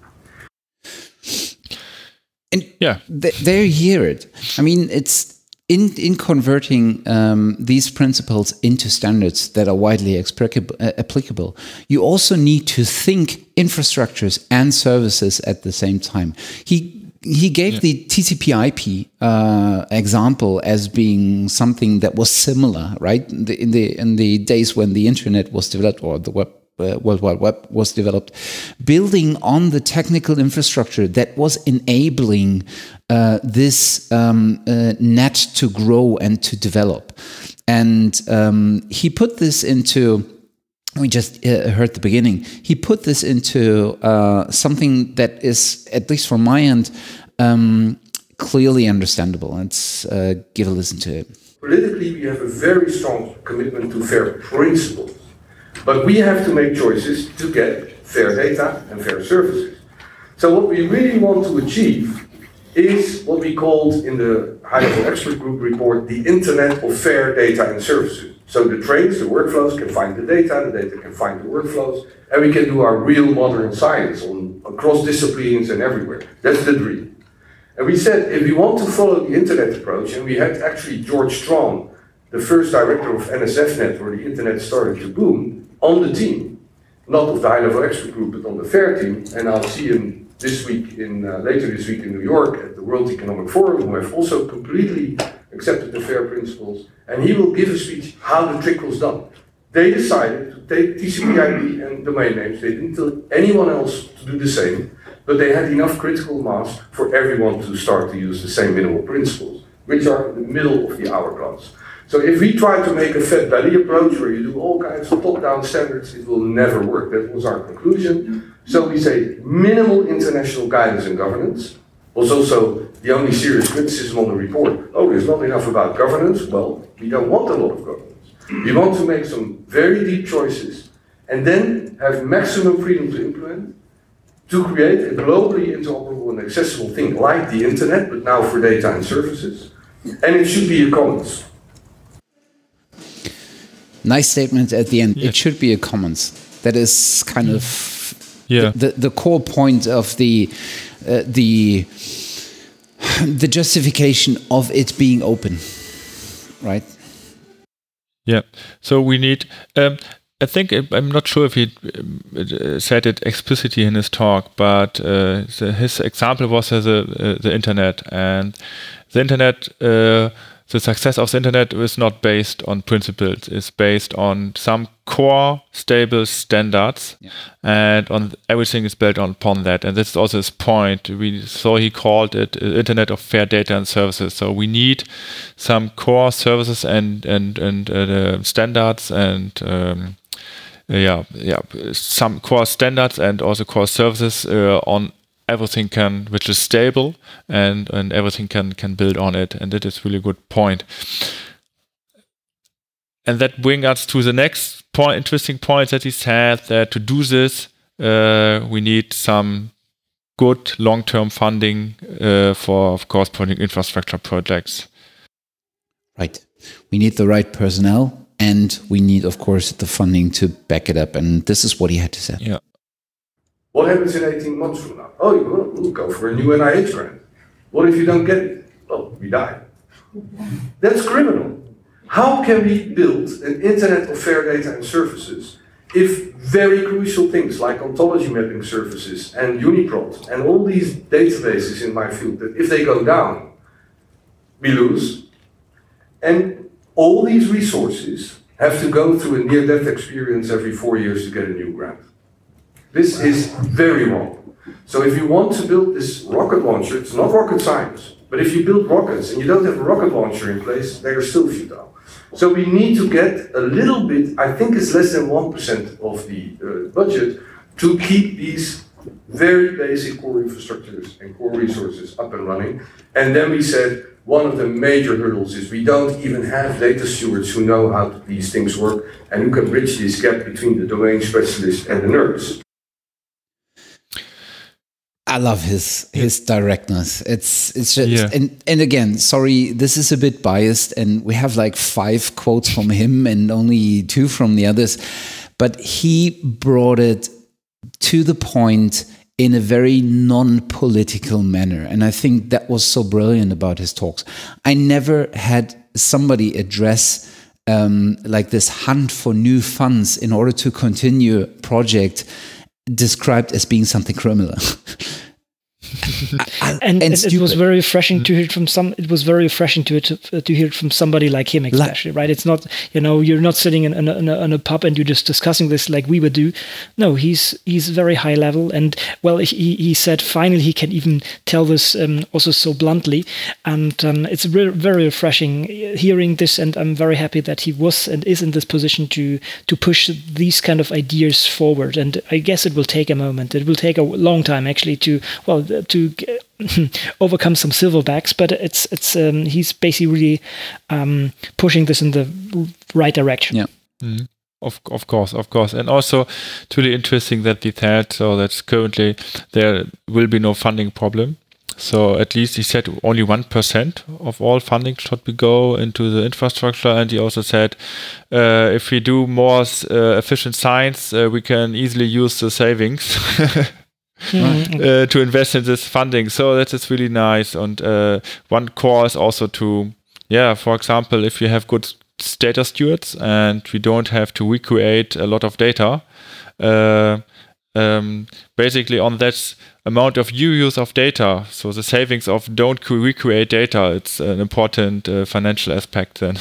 And yeah, th- there you hear it. I mean, it's in in converting um, these principles into standards that are widely uh, applicable. You also need to think infrastructures and services at the same time. He he gave yeah. the TCP/IP uh, example as being something that was similar, right? In the, in the in the days when the internet was developed or the web uh, World Wide Web was developed, building on the technical infrastructure that was enabling uh, this um, uh, net to grow and to develop. And um, he put this into we just uh, heard the beginning. He put this into uh, something that is, at least from my end, um, clearly understandable. Let's give a listen to it. Politically, we have a very strong commitment to fair principles. But we have to make choices to get fair data and fair services. So what we really want to achieve is what we called in the high-level expert group report the Internet of Fair Data and Services. So the trains, the workflows can find the data, the data can find the workflows, and we can do our real modern science on across disciplines and everywhere. That's the dream. And we said if we want to follow the internet approach, and we had actually George Strawn, the first director of NSFNet, where the internet started to boom, on the team, not of the high level expert group, but on the FAIR team. And I'll see him this week in uh, later this week in New York at the World Economic Forum, who have also completely accepted the FAIR principles. And he will give a speech how the trick was done. They decided to take TCP/IP and domain names. They didn't tell anyone else to do the same, but they had enough critical mass for everyone to start to use the same minimal principles, which are in the middle of the hourglass. So if we try to make a fat belly approach where you do all kinds of top-down standards, it will never work. That was our conclusion. So we say minimal international guidance and governance was also the only serious criticism on the report. Oh, there's not enough about governance. Well, we don't want a lot of governance. We want to make some very deep choices and then have maximum freedom to implement to create a globally interoperable and accessible thing like the internet, but now for data and services. And it should be a commons nice statement at the end. Yeah. It should be a commons. That is kind of yeah. the, the, the core point of the uh, the the justification of it being open, right? Yeah. So we need. Um, I think I'm not sure if he uh, said it explicitly in his talk, but uh, the, his example was as a, uh, the internet, and the internet uh, the success of the internet is not based on principles. It's based on some core stable standards. Yeah. and on everything is built on upon that. And this is also his point. We so he called it uh, internet of fair data and services. So we need some core services and and and uh, standards and um, yeah yeah some core standards and also core services uh, on everything can, which is stable, and and everything can can build on it, and that is really a good point. And that brings us to the next point, interesting point that he said that to do this, uh, we need some good long-term funding uh, for, of course, putting infrastructure projects. Right. We need the right personnel, and we need, of course, the funding to back it up. And this is what he had to say. Yeah. What happens in 18 months from now? Oh, you will go for a new NIH grant. What if you don't get it? Well, we die. That's criminal. How can we build an internet of fair data and services if very crucial things like ontology mapping services and UniProt and all these databases in my field, that if they go down, we lose. And all these resources have to go through a near-death experience every four years to get a new grant. This is very wrong. So if you want to build this rocket launcher, it's not rocket science, but if you build rockets and you don't have a rocket launcher in place, they are still futile. So we need to get a little bit, I think it's less than 1% of the uh, budget, to keep these very basic core infrastructures and core resources up and running. And then we said one of the major hurdles is we don't even have data stewards who know how these things work and who can bridge this gap between the domain specialists and the nerds. I love his his directness. It's it's just yeah. and and again, sorry, this is a bit biased, and we have like five quotes from him and only two from the others, but he brought it to the point in a very non-political manner, and I think that was so brilliant about his talks. I never had somebody address um, like this hunt for new funds in order to continue a project described as being something criminal. and, and, and it was very refreshing to hear it from some. It was very refreshing to to, to hear it from somebody like him, especially. right? It's not you know you're not sitting in, in, a, in, a, in, a, pub and you're just discussing this like we would do. No, he's he's very high level, and well, he he said finally he can even tell this um, also so bluntly, and um, it's re very refreshing hearing this, and I'm very happy that he was and is in this position to to push these kind of ideas forward. And I guess it will take a moment. It will take a long time actually to well to overcome some silverbacks, but it's it's um, he's basically really um, pushing this in the right direction. Yeah. Mm-hmm. Of, of course, of course. And also, it's really interesting that he said so that currently there will be no funding problem. So at least he said only 1% of all funding should be go into the infrastructure. And he also said uh, if we do more uh, efficient science, uh, we can easily use the savings. uh, to invest in this funding. So that is really nice. And uh, one core is also to, yeah, for example, if you have good data stewards and we don't have to recreate a lot of data, uh, um, basically on that amount of use of data, so the savings of don't recreate data, it's an important uh, financial aspect then.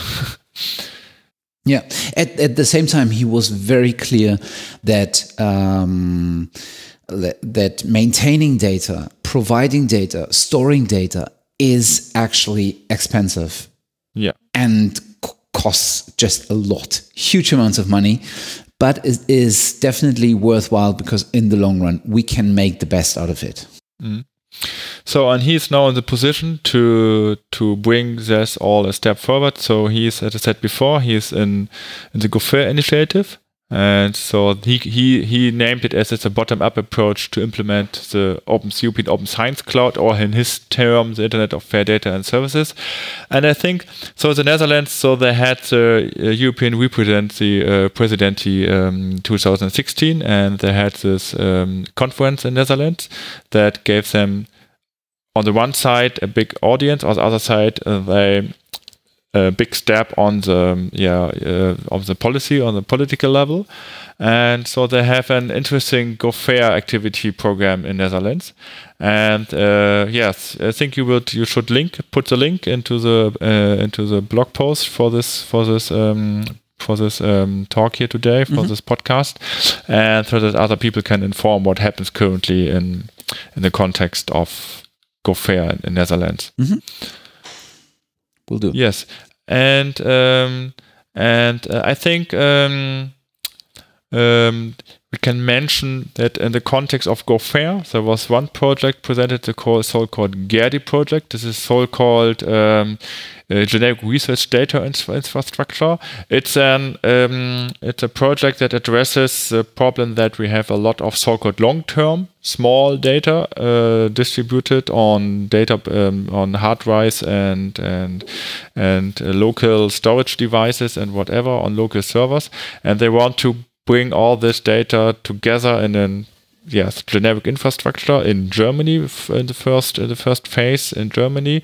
yeah. At, at the same time, he was very clear that. Um, that maintaining data, providing data, storing data is actually expensive. Yeah. And costs just a lot, huge amounts of money, but it is definitely worthwhile because in the long run, we can make the best out of it. Mm. So, and he's now in the position to to bring this all a step forward. So he's, as I said before, he's in, in the GoFair initiative, and so he, he, he named it as it's a bottom-up approach to implement the Open European Open Science Cloud, or in his term, the Internet of Fair Data and Services. And I think so. The Netherlands, so they had the uh, European represidency uh, presidency um, 2016, and they had this um, conference in Netherlands that gave them, on the one side, a big audience. On the other side, uh, they a big step on the yeah uh, of the policy on the political level, and so they have an interesting Go Fair activity program in Netherlands. And uh, yes, I think you would you should link put the link into the uh, into the blog post for this for this. Um, for this um, talk here today, for mm -hmm. this podcast, and so that other people can inform what happens currently in in the context of Go Fair in, Netherlands. Mm -hmm will do. Yes, and um, and uh, I think um, um, we can mention that in the context of GoFair, there was one project presented, the so-called GERDI project. This is so-called um, uh, generic research data infrastructure. It's an um, it's a project that addresses the problem that we have a lot of so-called long-term small data uh, distributed on data um, on hard drives and and and uh, local storage devices and whatever on local servers, and they want to bring all this data together in an yes generic infrastructure in Germany in the first in the first phase in Germany,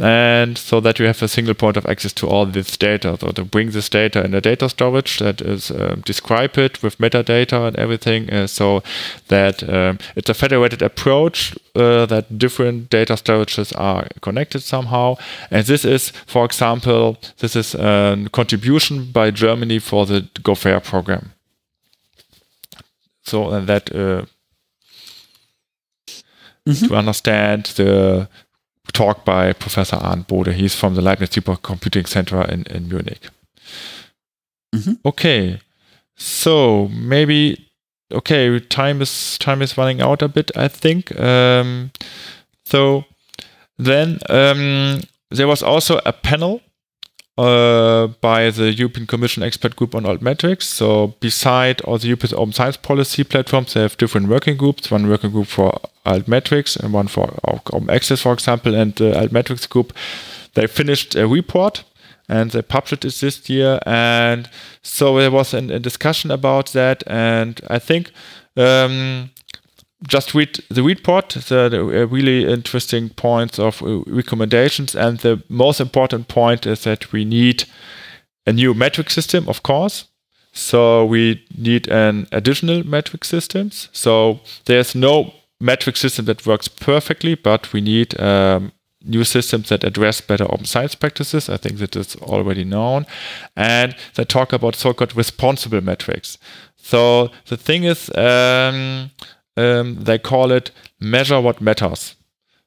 and so that you have a single point of access to all this data. So to bring this data in a data storage that is uh, describe it with metadata and everything, uh, so that um, it's a federated approach uh, that different data storages are connected somehow. And this is, for example, this is a contribution by Germany for the GoFair program. So that uh, mm-hmm. to understand the talk by Professor Arndt Bode. He's from the Leibniz Supercomputing Center in, in Munich. Mm-hmm. Okay, so maybe okay, time is time is running out a bit. I think. Um, so then um, there was also a panel uh, by the European Commission expert group on altmetrics. So beside all the European open science policy platforms, they have different working groups. One working group for altmetrics and one for open access, for example. And the altmetrics group, they finished a report and they published it this year. And so there was a discussion about that. And I think um, just read the report, the, the really interesting points of uh, recommendations. And the most important point is that we need a new metric system, of course. So we need an additional metric systems. So there's no metric system that works perfectly, but we need um, new systems that address better open science practices. I think that is already known. And they talk about so called responsible metrics. So the thing is, um, um, they call it measure what matters.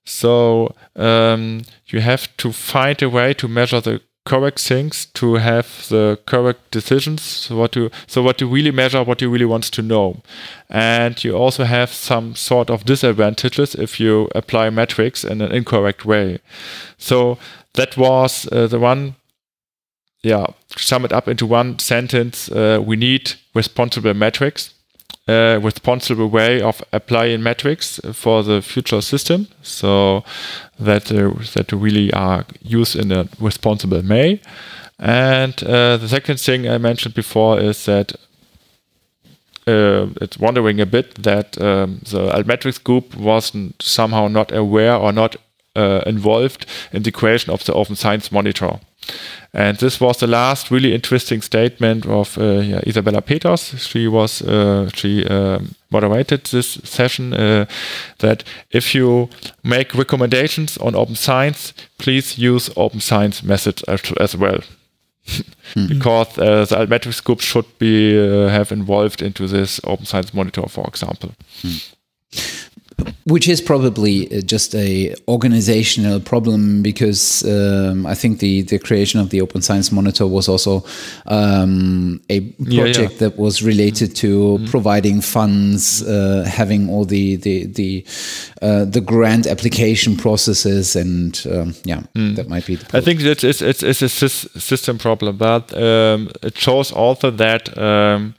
So um, you have to find a way to measure the correct things to have the correct decisions. So what you so what you really measure, what you really want to know, and you also have some sort of disadvantages if you apply metrics in an incorrect way. So that was uh, the one. Yeah, sum it up into one sentence. Uh, we need responsible metrics uh, responsible way of applying metrics for the future system, so that uh, that really are used in a responsible way. And uh, the second thing I mentioned before is that uh, it's wondering a bit that um, the Altmetrics group wasn't somehow not aware or not uh, involved in the creation of the Open Science Monitor. And this was the last really interesting statement of uh, yeah, Isabella Peters. She was uh, she um, moderated this session uh, that if you make recommendations on open science, please use open science methods as, as well. mm-hmm. Because uh, the Altmetrics group should be uh, have involved into this open science monitor, for example. Mm which is probably uh, just a organizational problem because um, I think the the creation of the Open Science Monitor was also um, a project yeah, yeah. that was related to mm-hmm. providing funds, uh, having all the the the uh, the grant application processes, and um, yeah, mm. that might be. I think that it's it's, it's a system problem, but um, it shows also that um,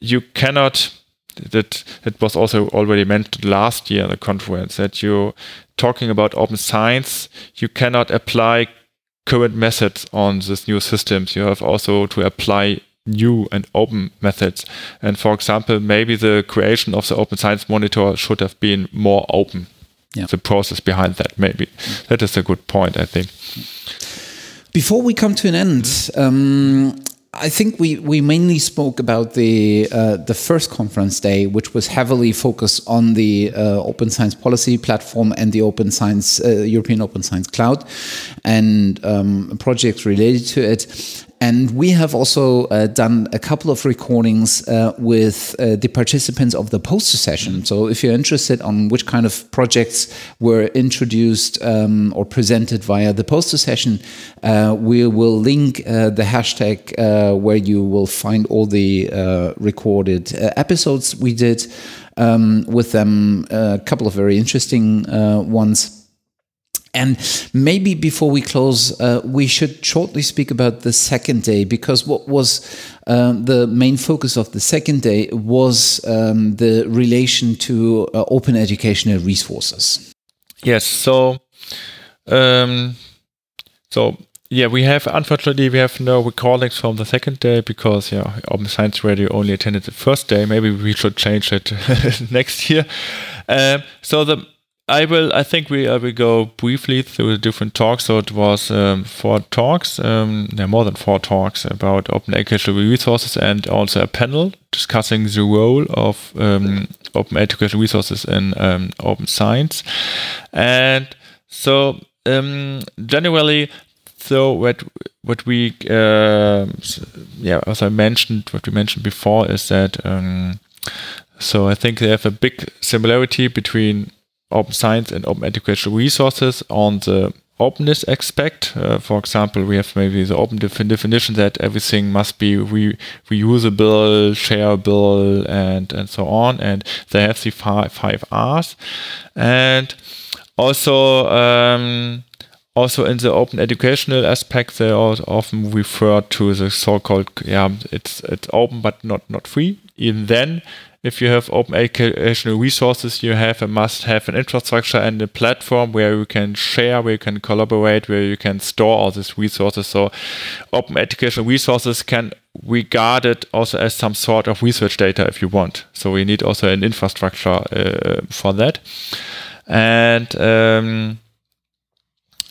you cannot that it was also already mentioned last year in the conference that you talking about open science, you cannot apply current methods on these new systems. You have also to apply new and open methods. And for example, maybe the creation of the open science monitor should have been more open. Yeah. The process behind that, maybe. That is a good point, I think. Before we come to an end, um, I think we, we mainly spoke about the uh, the first conference day, which was heavily focused on the uh, open science policy platform and the open science uh, European Open Science Cloud, and um, projects related to it. And we have also uh, done a couple of recordings uh, with uh, the participants of the poster session. So if you're interested on which kind of projects were introduced um, or presented via the poster session, uh, we will link uh, the hashtag uh, where you will find all the recorded episodes we did um, with them, a couple of very interesting ones. And maybe before we close, uh, we should shortly speak about the second day because what was um, the main focus of the second day was um, the relation to uh, open educational resources. Yes. So, um, so yeah, we have unfortunately we have no recordings from the second day because yeah, Open Science Radio only attended the first day. Maybe we should change it next year. Um, so the I will. I think we I will go briefly through the different talks. So it was um, four talks. Um, there are more than four talks about open educational resources, and also a panel discussing the role of um, open educational resources in um, open science. And so um, generally, so what what we uh, yeah as I mentioned what we mentioned before is that so I think they have a big similarity between open science and open educational resources on the openness aspect. Uh, for example, we have maybe the open definition that everything must be re reusable, shareable, and and so on. And they have the five five R's, and also. Um, also in the open educational aspect, they are often refer to the so-called yeah, it's it's open but not not free. Even then, if you have open educational resources, you have a must have an infrastructure and a platform where you can share, where you can collaborate, where you can store all these resources. So open educational resources can regard it also as some sort of research data if you want. So we need also an infrastructure uh, for that. And um,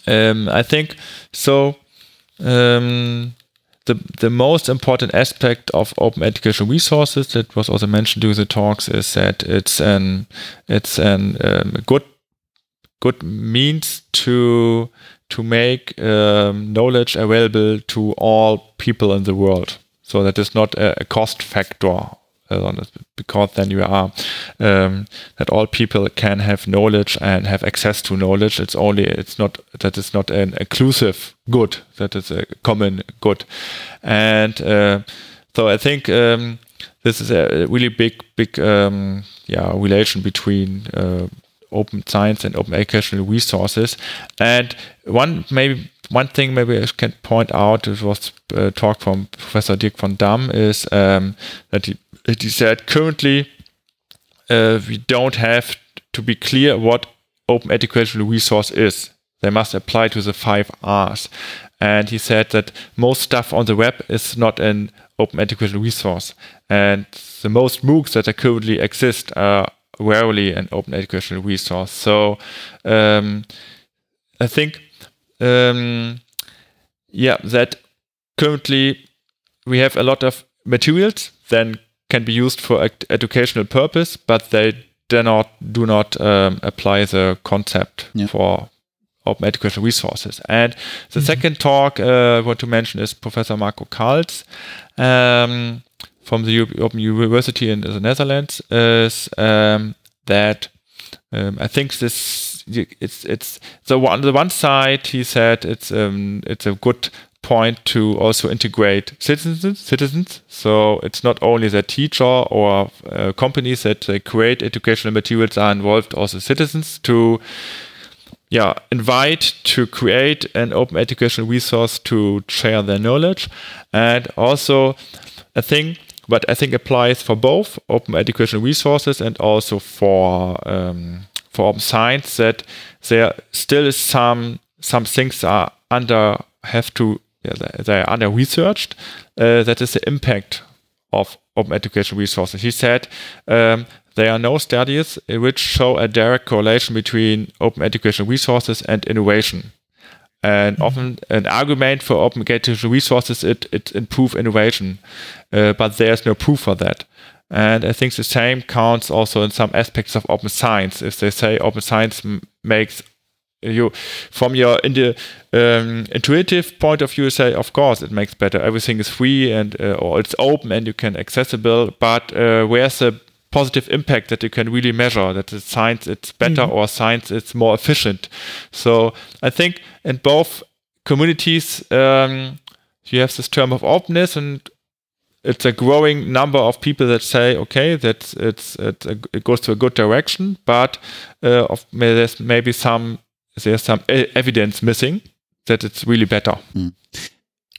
um, I think so. Um, the, the most important aspect of open educational resources that was also mentioned during the talks is that it's an it's an um, good good means to to make um, knowledge available to all people in the world. So that is not a, a cost factor because then you are um, that all people can have knowledge and have access to knowledge. It's only it's not that it's not an exclusive good that is a common good, and uh, so I think um, this is a really big big um, yeah relation between. Uh, open science and open educational resources and one maybe one thing maybe I can point out, it was a talk from Professor Dirk Van Damme, is um, that he he said currently uh, we don't have to be clear what open educational resource is. They must apply to the five R's. And he said that most stuff on the web is not an open educational resource. And the most MOOCs that currently exist are rarely an open educational resource. So um, I think, um, yeah, that currently we have a lot of materials, then can be used for ed educational purpose, but they do not do not um, apply the concept yeah. for open educational resources. And the mm -hmm. second talk uh, I want to mention is Professor Marco Kalz um, from the Open University in the Netherlands. Is um, that um, I think this it's it's the on the one side he said it's um, it's a good point to also integrate citizens. Citizens. So it's not only the teacher or uh, companies that uh, create educational materials are involved, also citizens to yeah invite to create an open educational resource to share their knowledge, and also a thing but I think applies for both open educational resources and also for um, for open science that there still is some some things are under have to they are under researched. Uh, that is the impact of open education resources. He said um, there are no studies which show a direct correlation between open education resources and innovation. And mm-hmm. often an argument for open education resources it it improve innovation, uh, but there's no proof for that. And I think the same counts also in some aspects of open science. If they say open science makes you from your in the um, intuitive point of view say of course it makes better. Everything is free and uh, or it's open and you can accessible but uh, where's the positive impact that you can really measure? That the science it's better mm -hmm. or science it's more efficient? So i think in both communities um, you have this term of openness and it's a growing number of people that say, okay, that it's, it's a, it goes to a good direction, but uh, of, there's maybe some there's some evidence missing that it's really better. Mm.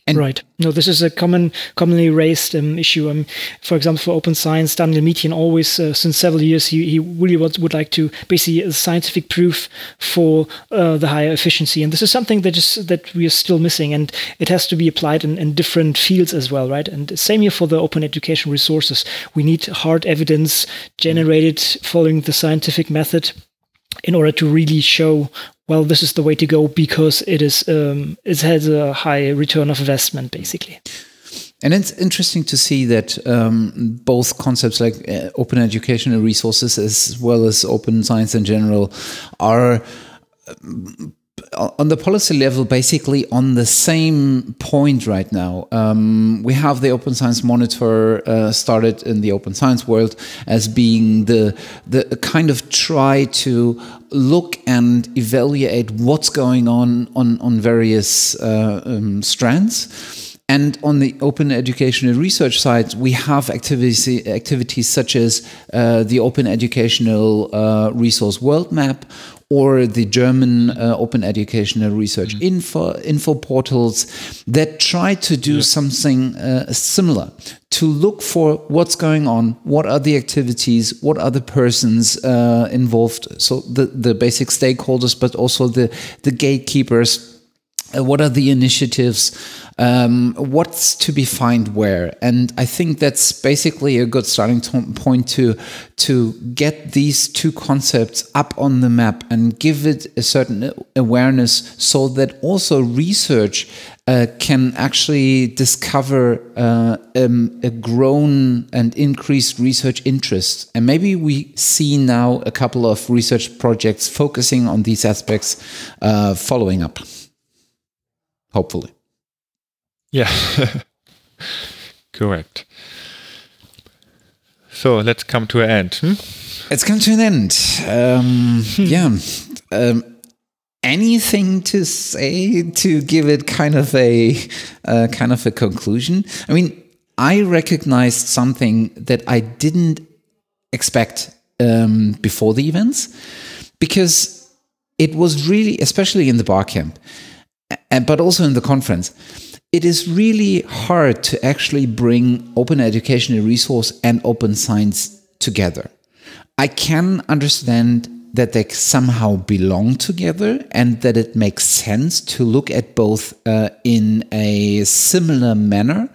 And right. No, this is a common, commonly raised um, issue. Um, for example, for open science, Daniel Mietchen always, uh, since several years, he, he really would, would like to basically a scientific proof for uh, the higher efficiency. And this is something that is that we are still missing, and it has to be applied in, in different fields as well, right? And same here for the open education resources. We need hard evidence generated following the scientific method in order to really show well this is the way to go because it is um, it has a high return of investment basically. And it's interesting to see that um, both concepts like uh, open educational resources as well as open science in general are on the policy level, basically on the same point right now. Um, we have the Open Science Monitor uh, started in the open science world as being the the kind of try to look and evaluate what's going on on on various uh, um, strands. And on the open educational research side, we have activities, activities such as uh, the Open Educational uh, Resource World Map or the German uh, Open Educational Research mm. info, info portals that try to do yeah. something uh, similar to look for what's going on, what are the activities, what are the persons uh, involved, so the, the basic stakeholders, but also the, the gatekeepers. Uh, what are the initiatives? um, what's to be found where and i think that's basically a good starting point to to get these two concepts up on the map and give it a certain awareness so that also research uh, can actually discover uh, um, a grown and increased research interest. And maybe we see now a couple of research projects focusing on these aspects uh, following up. Hopefully. Yeah, correct. So let's come to an end. Hmm? Let's come to an end. Um, hmm. yeah. Um, anything to say to give it kind of a uh, kind of a conclusion? I mean, I recognized something that I didn't expect um, before the events because it was really, especially in the bar camp, but also in the conference it is really hard to actually bring open educational resource and open science together. I can understand that they somehow belong together and that it makes sense to look at both uh, in a similar manner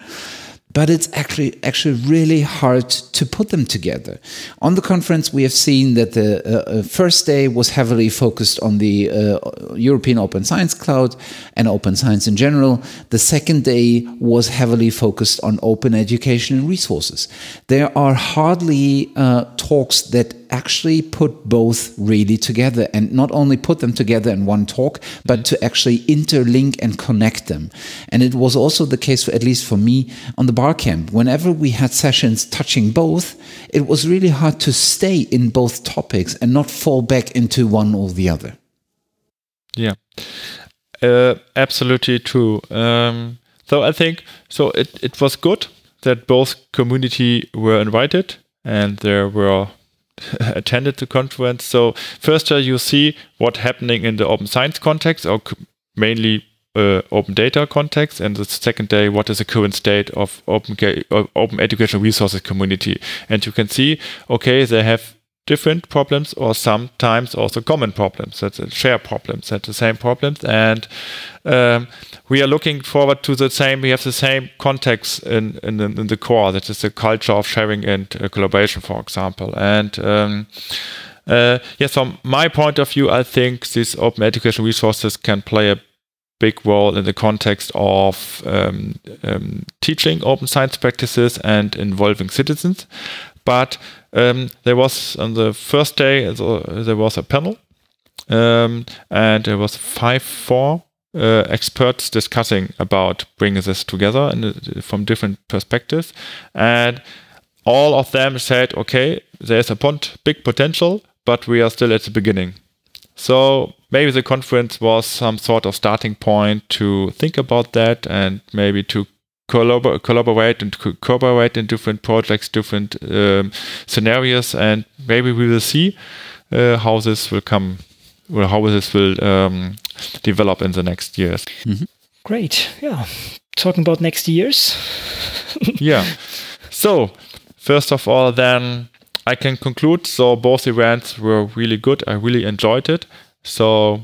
but it's actually actually really hard to put them together. On the conference, we have seen that the uh, uh, first day was heavily focused on the uh, European Open Science Cloud and open science in general. The second day was heavily focused on open education and resources. There are hardly uh, talks that actually put both really together and not only put them together in one talk, but to actually interlink and connect them. And it was also the case, for, at least for me, on the bar camp. Whenever we had sessions touching both, it was really hard to stay in both topics and not fall back into one or the other. Yeah, uh, absolutely true. Um, so I think so. It it was good that both community were invited and there were attended the conference. So first uh, you see what happening in the open science context or mainly uh, open data context, and the second day, what is the current state of open open educational resources community? And you can see, okay, they have different problems or sometimes also common problems. That's share problems that's the same problems. And um, we are looking forward to the same we have the same context in, in, the, in the core that is the culture of sharing and uh, collaboration for example. And um, uh, yes from my point of view i think these open educational resources can play a big role in the context of um, um, teaching open science practices and involving citizens but um, there was on the first day there was a panel, um, and there was five four uh, experts discussing about bringing this together and uh, from different perspectives, and all of them said, okay, there's a big potential, but we are still at the beginning. So maybe the conference was some sort of starting point to think about that and maybe to collabor- collaborate and co- cooperate in different projects, different um, scenarios, and maybe we will see uh, how this will come, or how this will um, develop in the next years. Mm-hmm. Great, yeah. talking about next year's. yeah. So, first of all, then I can conclude. So, both events were really good. I really enjoyed it. So,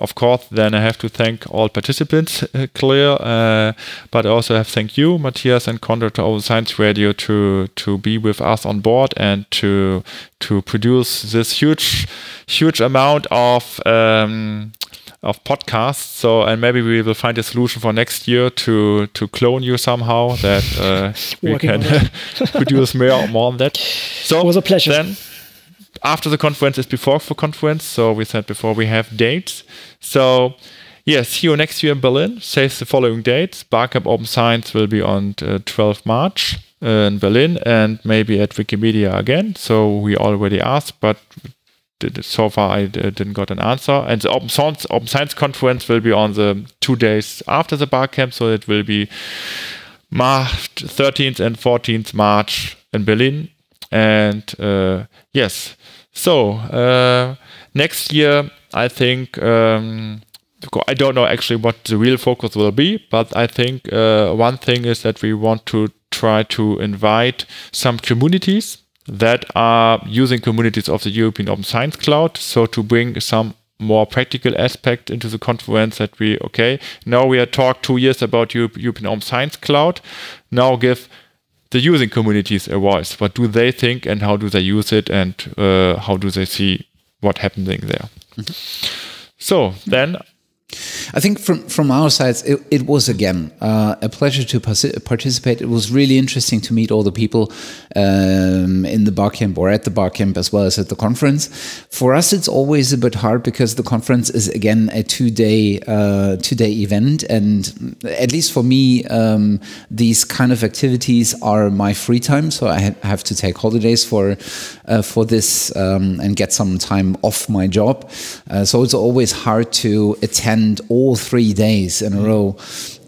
of course, then I have to thank all participants, uh, clear, uh, but I also have to thank you, Matthias and Konrad to Open Science Radio to to be with us on board and to to produce this huge huge amount of um, of podcasts. So, and maybe we will find a solution for next year to to clone you somehow that uh, we can produce more more on that. So, it was a pleasure. Then, after the conference is before the conference. So we said before we have dates. So yes, see you next year in Berlin. Save the following dates. Barcamp Open Science will be on uh, 12 March in Berlin and maybe at Wikimedia again. So we already asked, but so far I didn't got an answer. And the Open Science, Open Science conference will be on the two days after the Barcamp. So it will be March 13th and 14th March in Berlin. And uh, yes, so uh, next year, I think um, I don't know actually what the real focus will be, but I think uh, one thing is that we want to try to invite some communities that are using communities of the European Open Science Cloud. So to bring some more practical aspect into the conference that we okay now we have talked two years about European Open Science Cloud. Now give the using communities a voice. What do they think and how do they use it and uh, how do they see what happening there? Mm -hmm. So then I think from from our sides, it, it was again uh, a pleasure to participate. It was really interesting to meet all the people um, in the Barcamp or at the Barcamp as well as at the conference. For us, it's always a bit hard because the conference is again a two day uh, two day event, and at least for me, um, these kind of activities are my free time. So I have to take holidays for uh, for this um, and get some time off my job. Uh, so it's always hard to attend all three days in a row.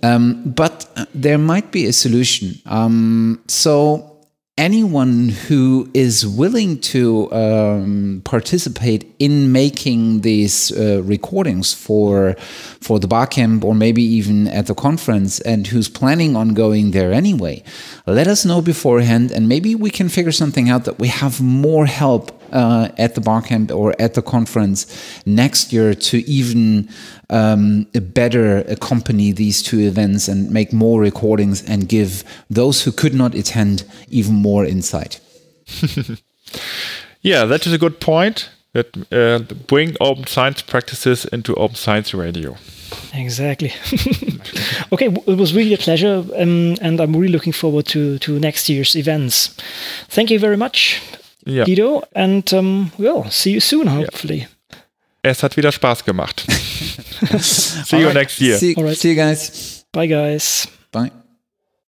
Um, but uh, there might be a solution. Um, so anyone who is willing to um, participate in making these uh, recordings for for the barcamp or maybe even at the conference and who's planning on going there anyway let us know beforehand and maybe we can figure something out that we have more help uh, at the barcamp or at the conference next year to even um, better accompany these two events and make more recordings and give those who could not attend even more insight. yeah, that is a good point. That uh, bring open science practices into open science radio. Exactly. okay, it was really a pleasure, um, and I'm really looking forward to to next year's events. Thank you very much, ja. Guido, and um, well, see you soon, hopefully. Ja. Es hat wieder Spaß gemacht. See you next year. See, right. see you guys. Bye, guys. Bye.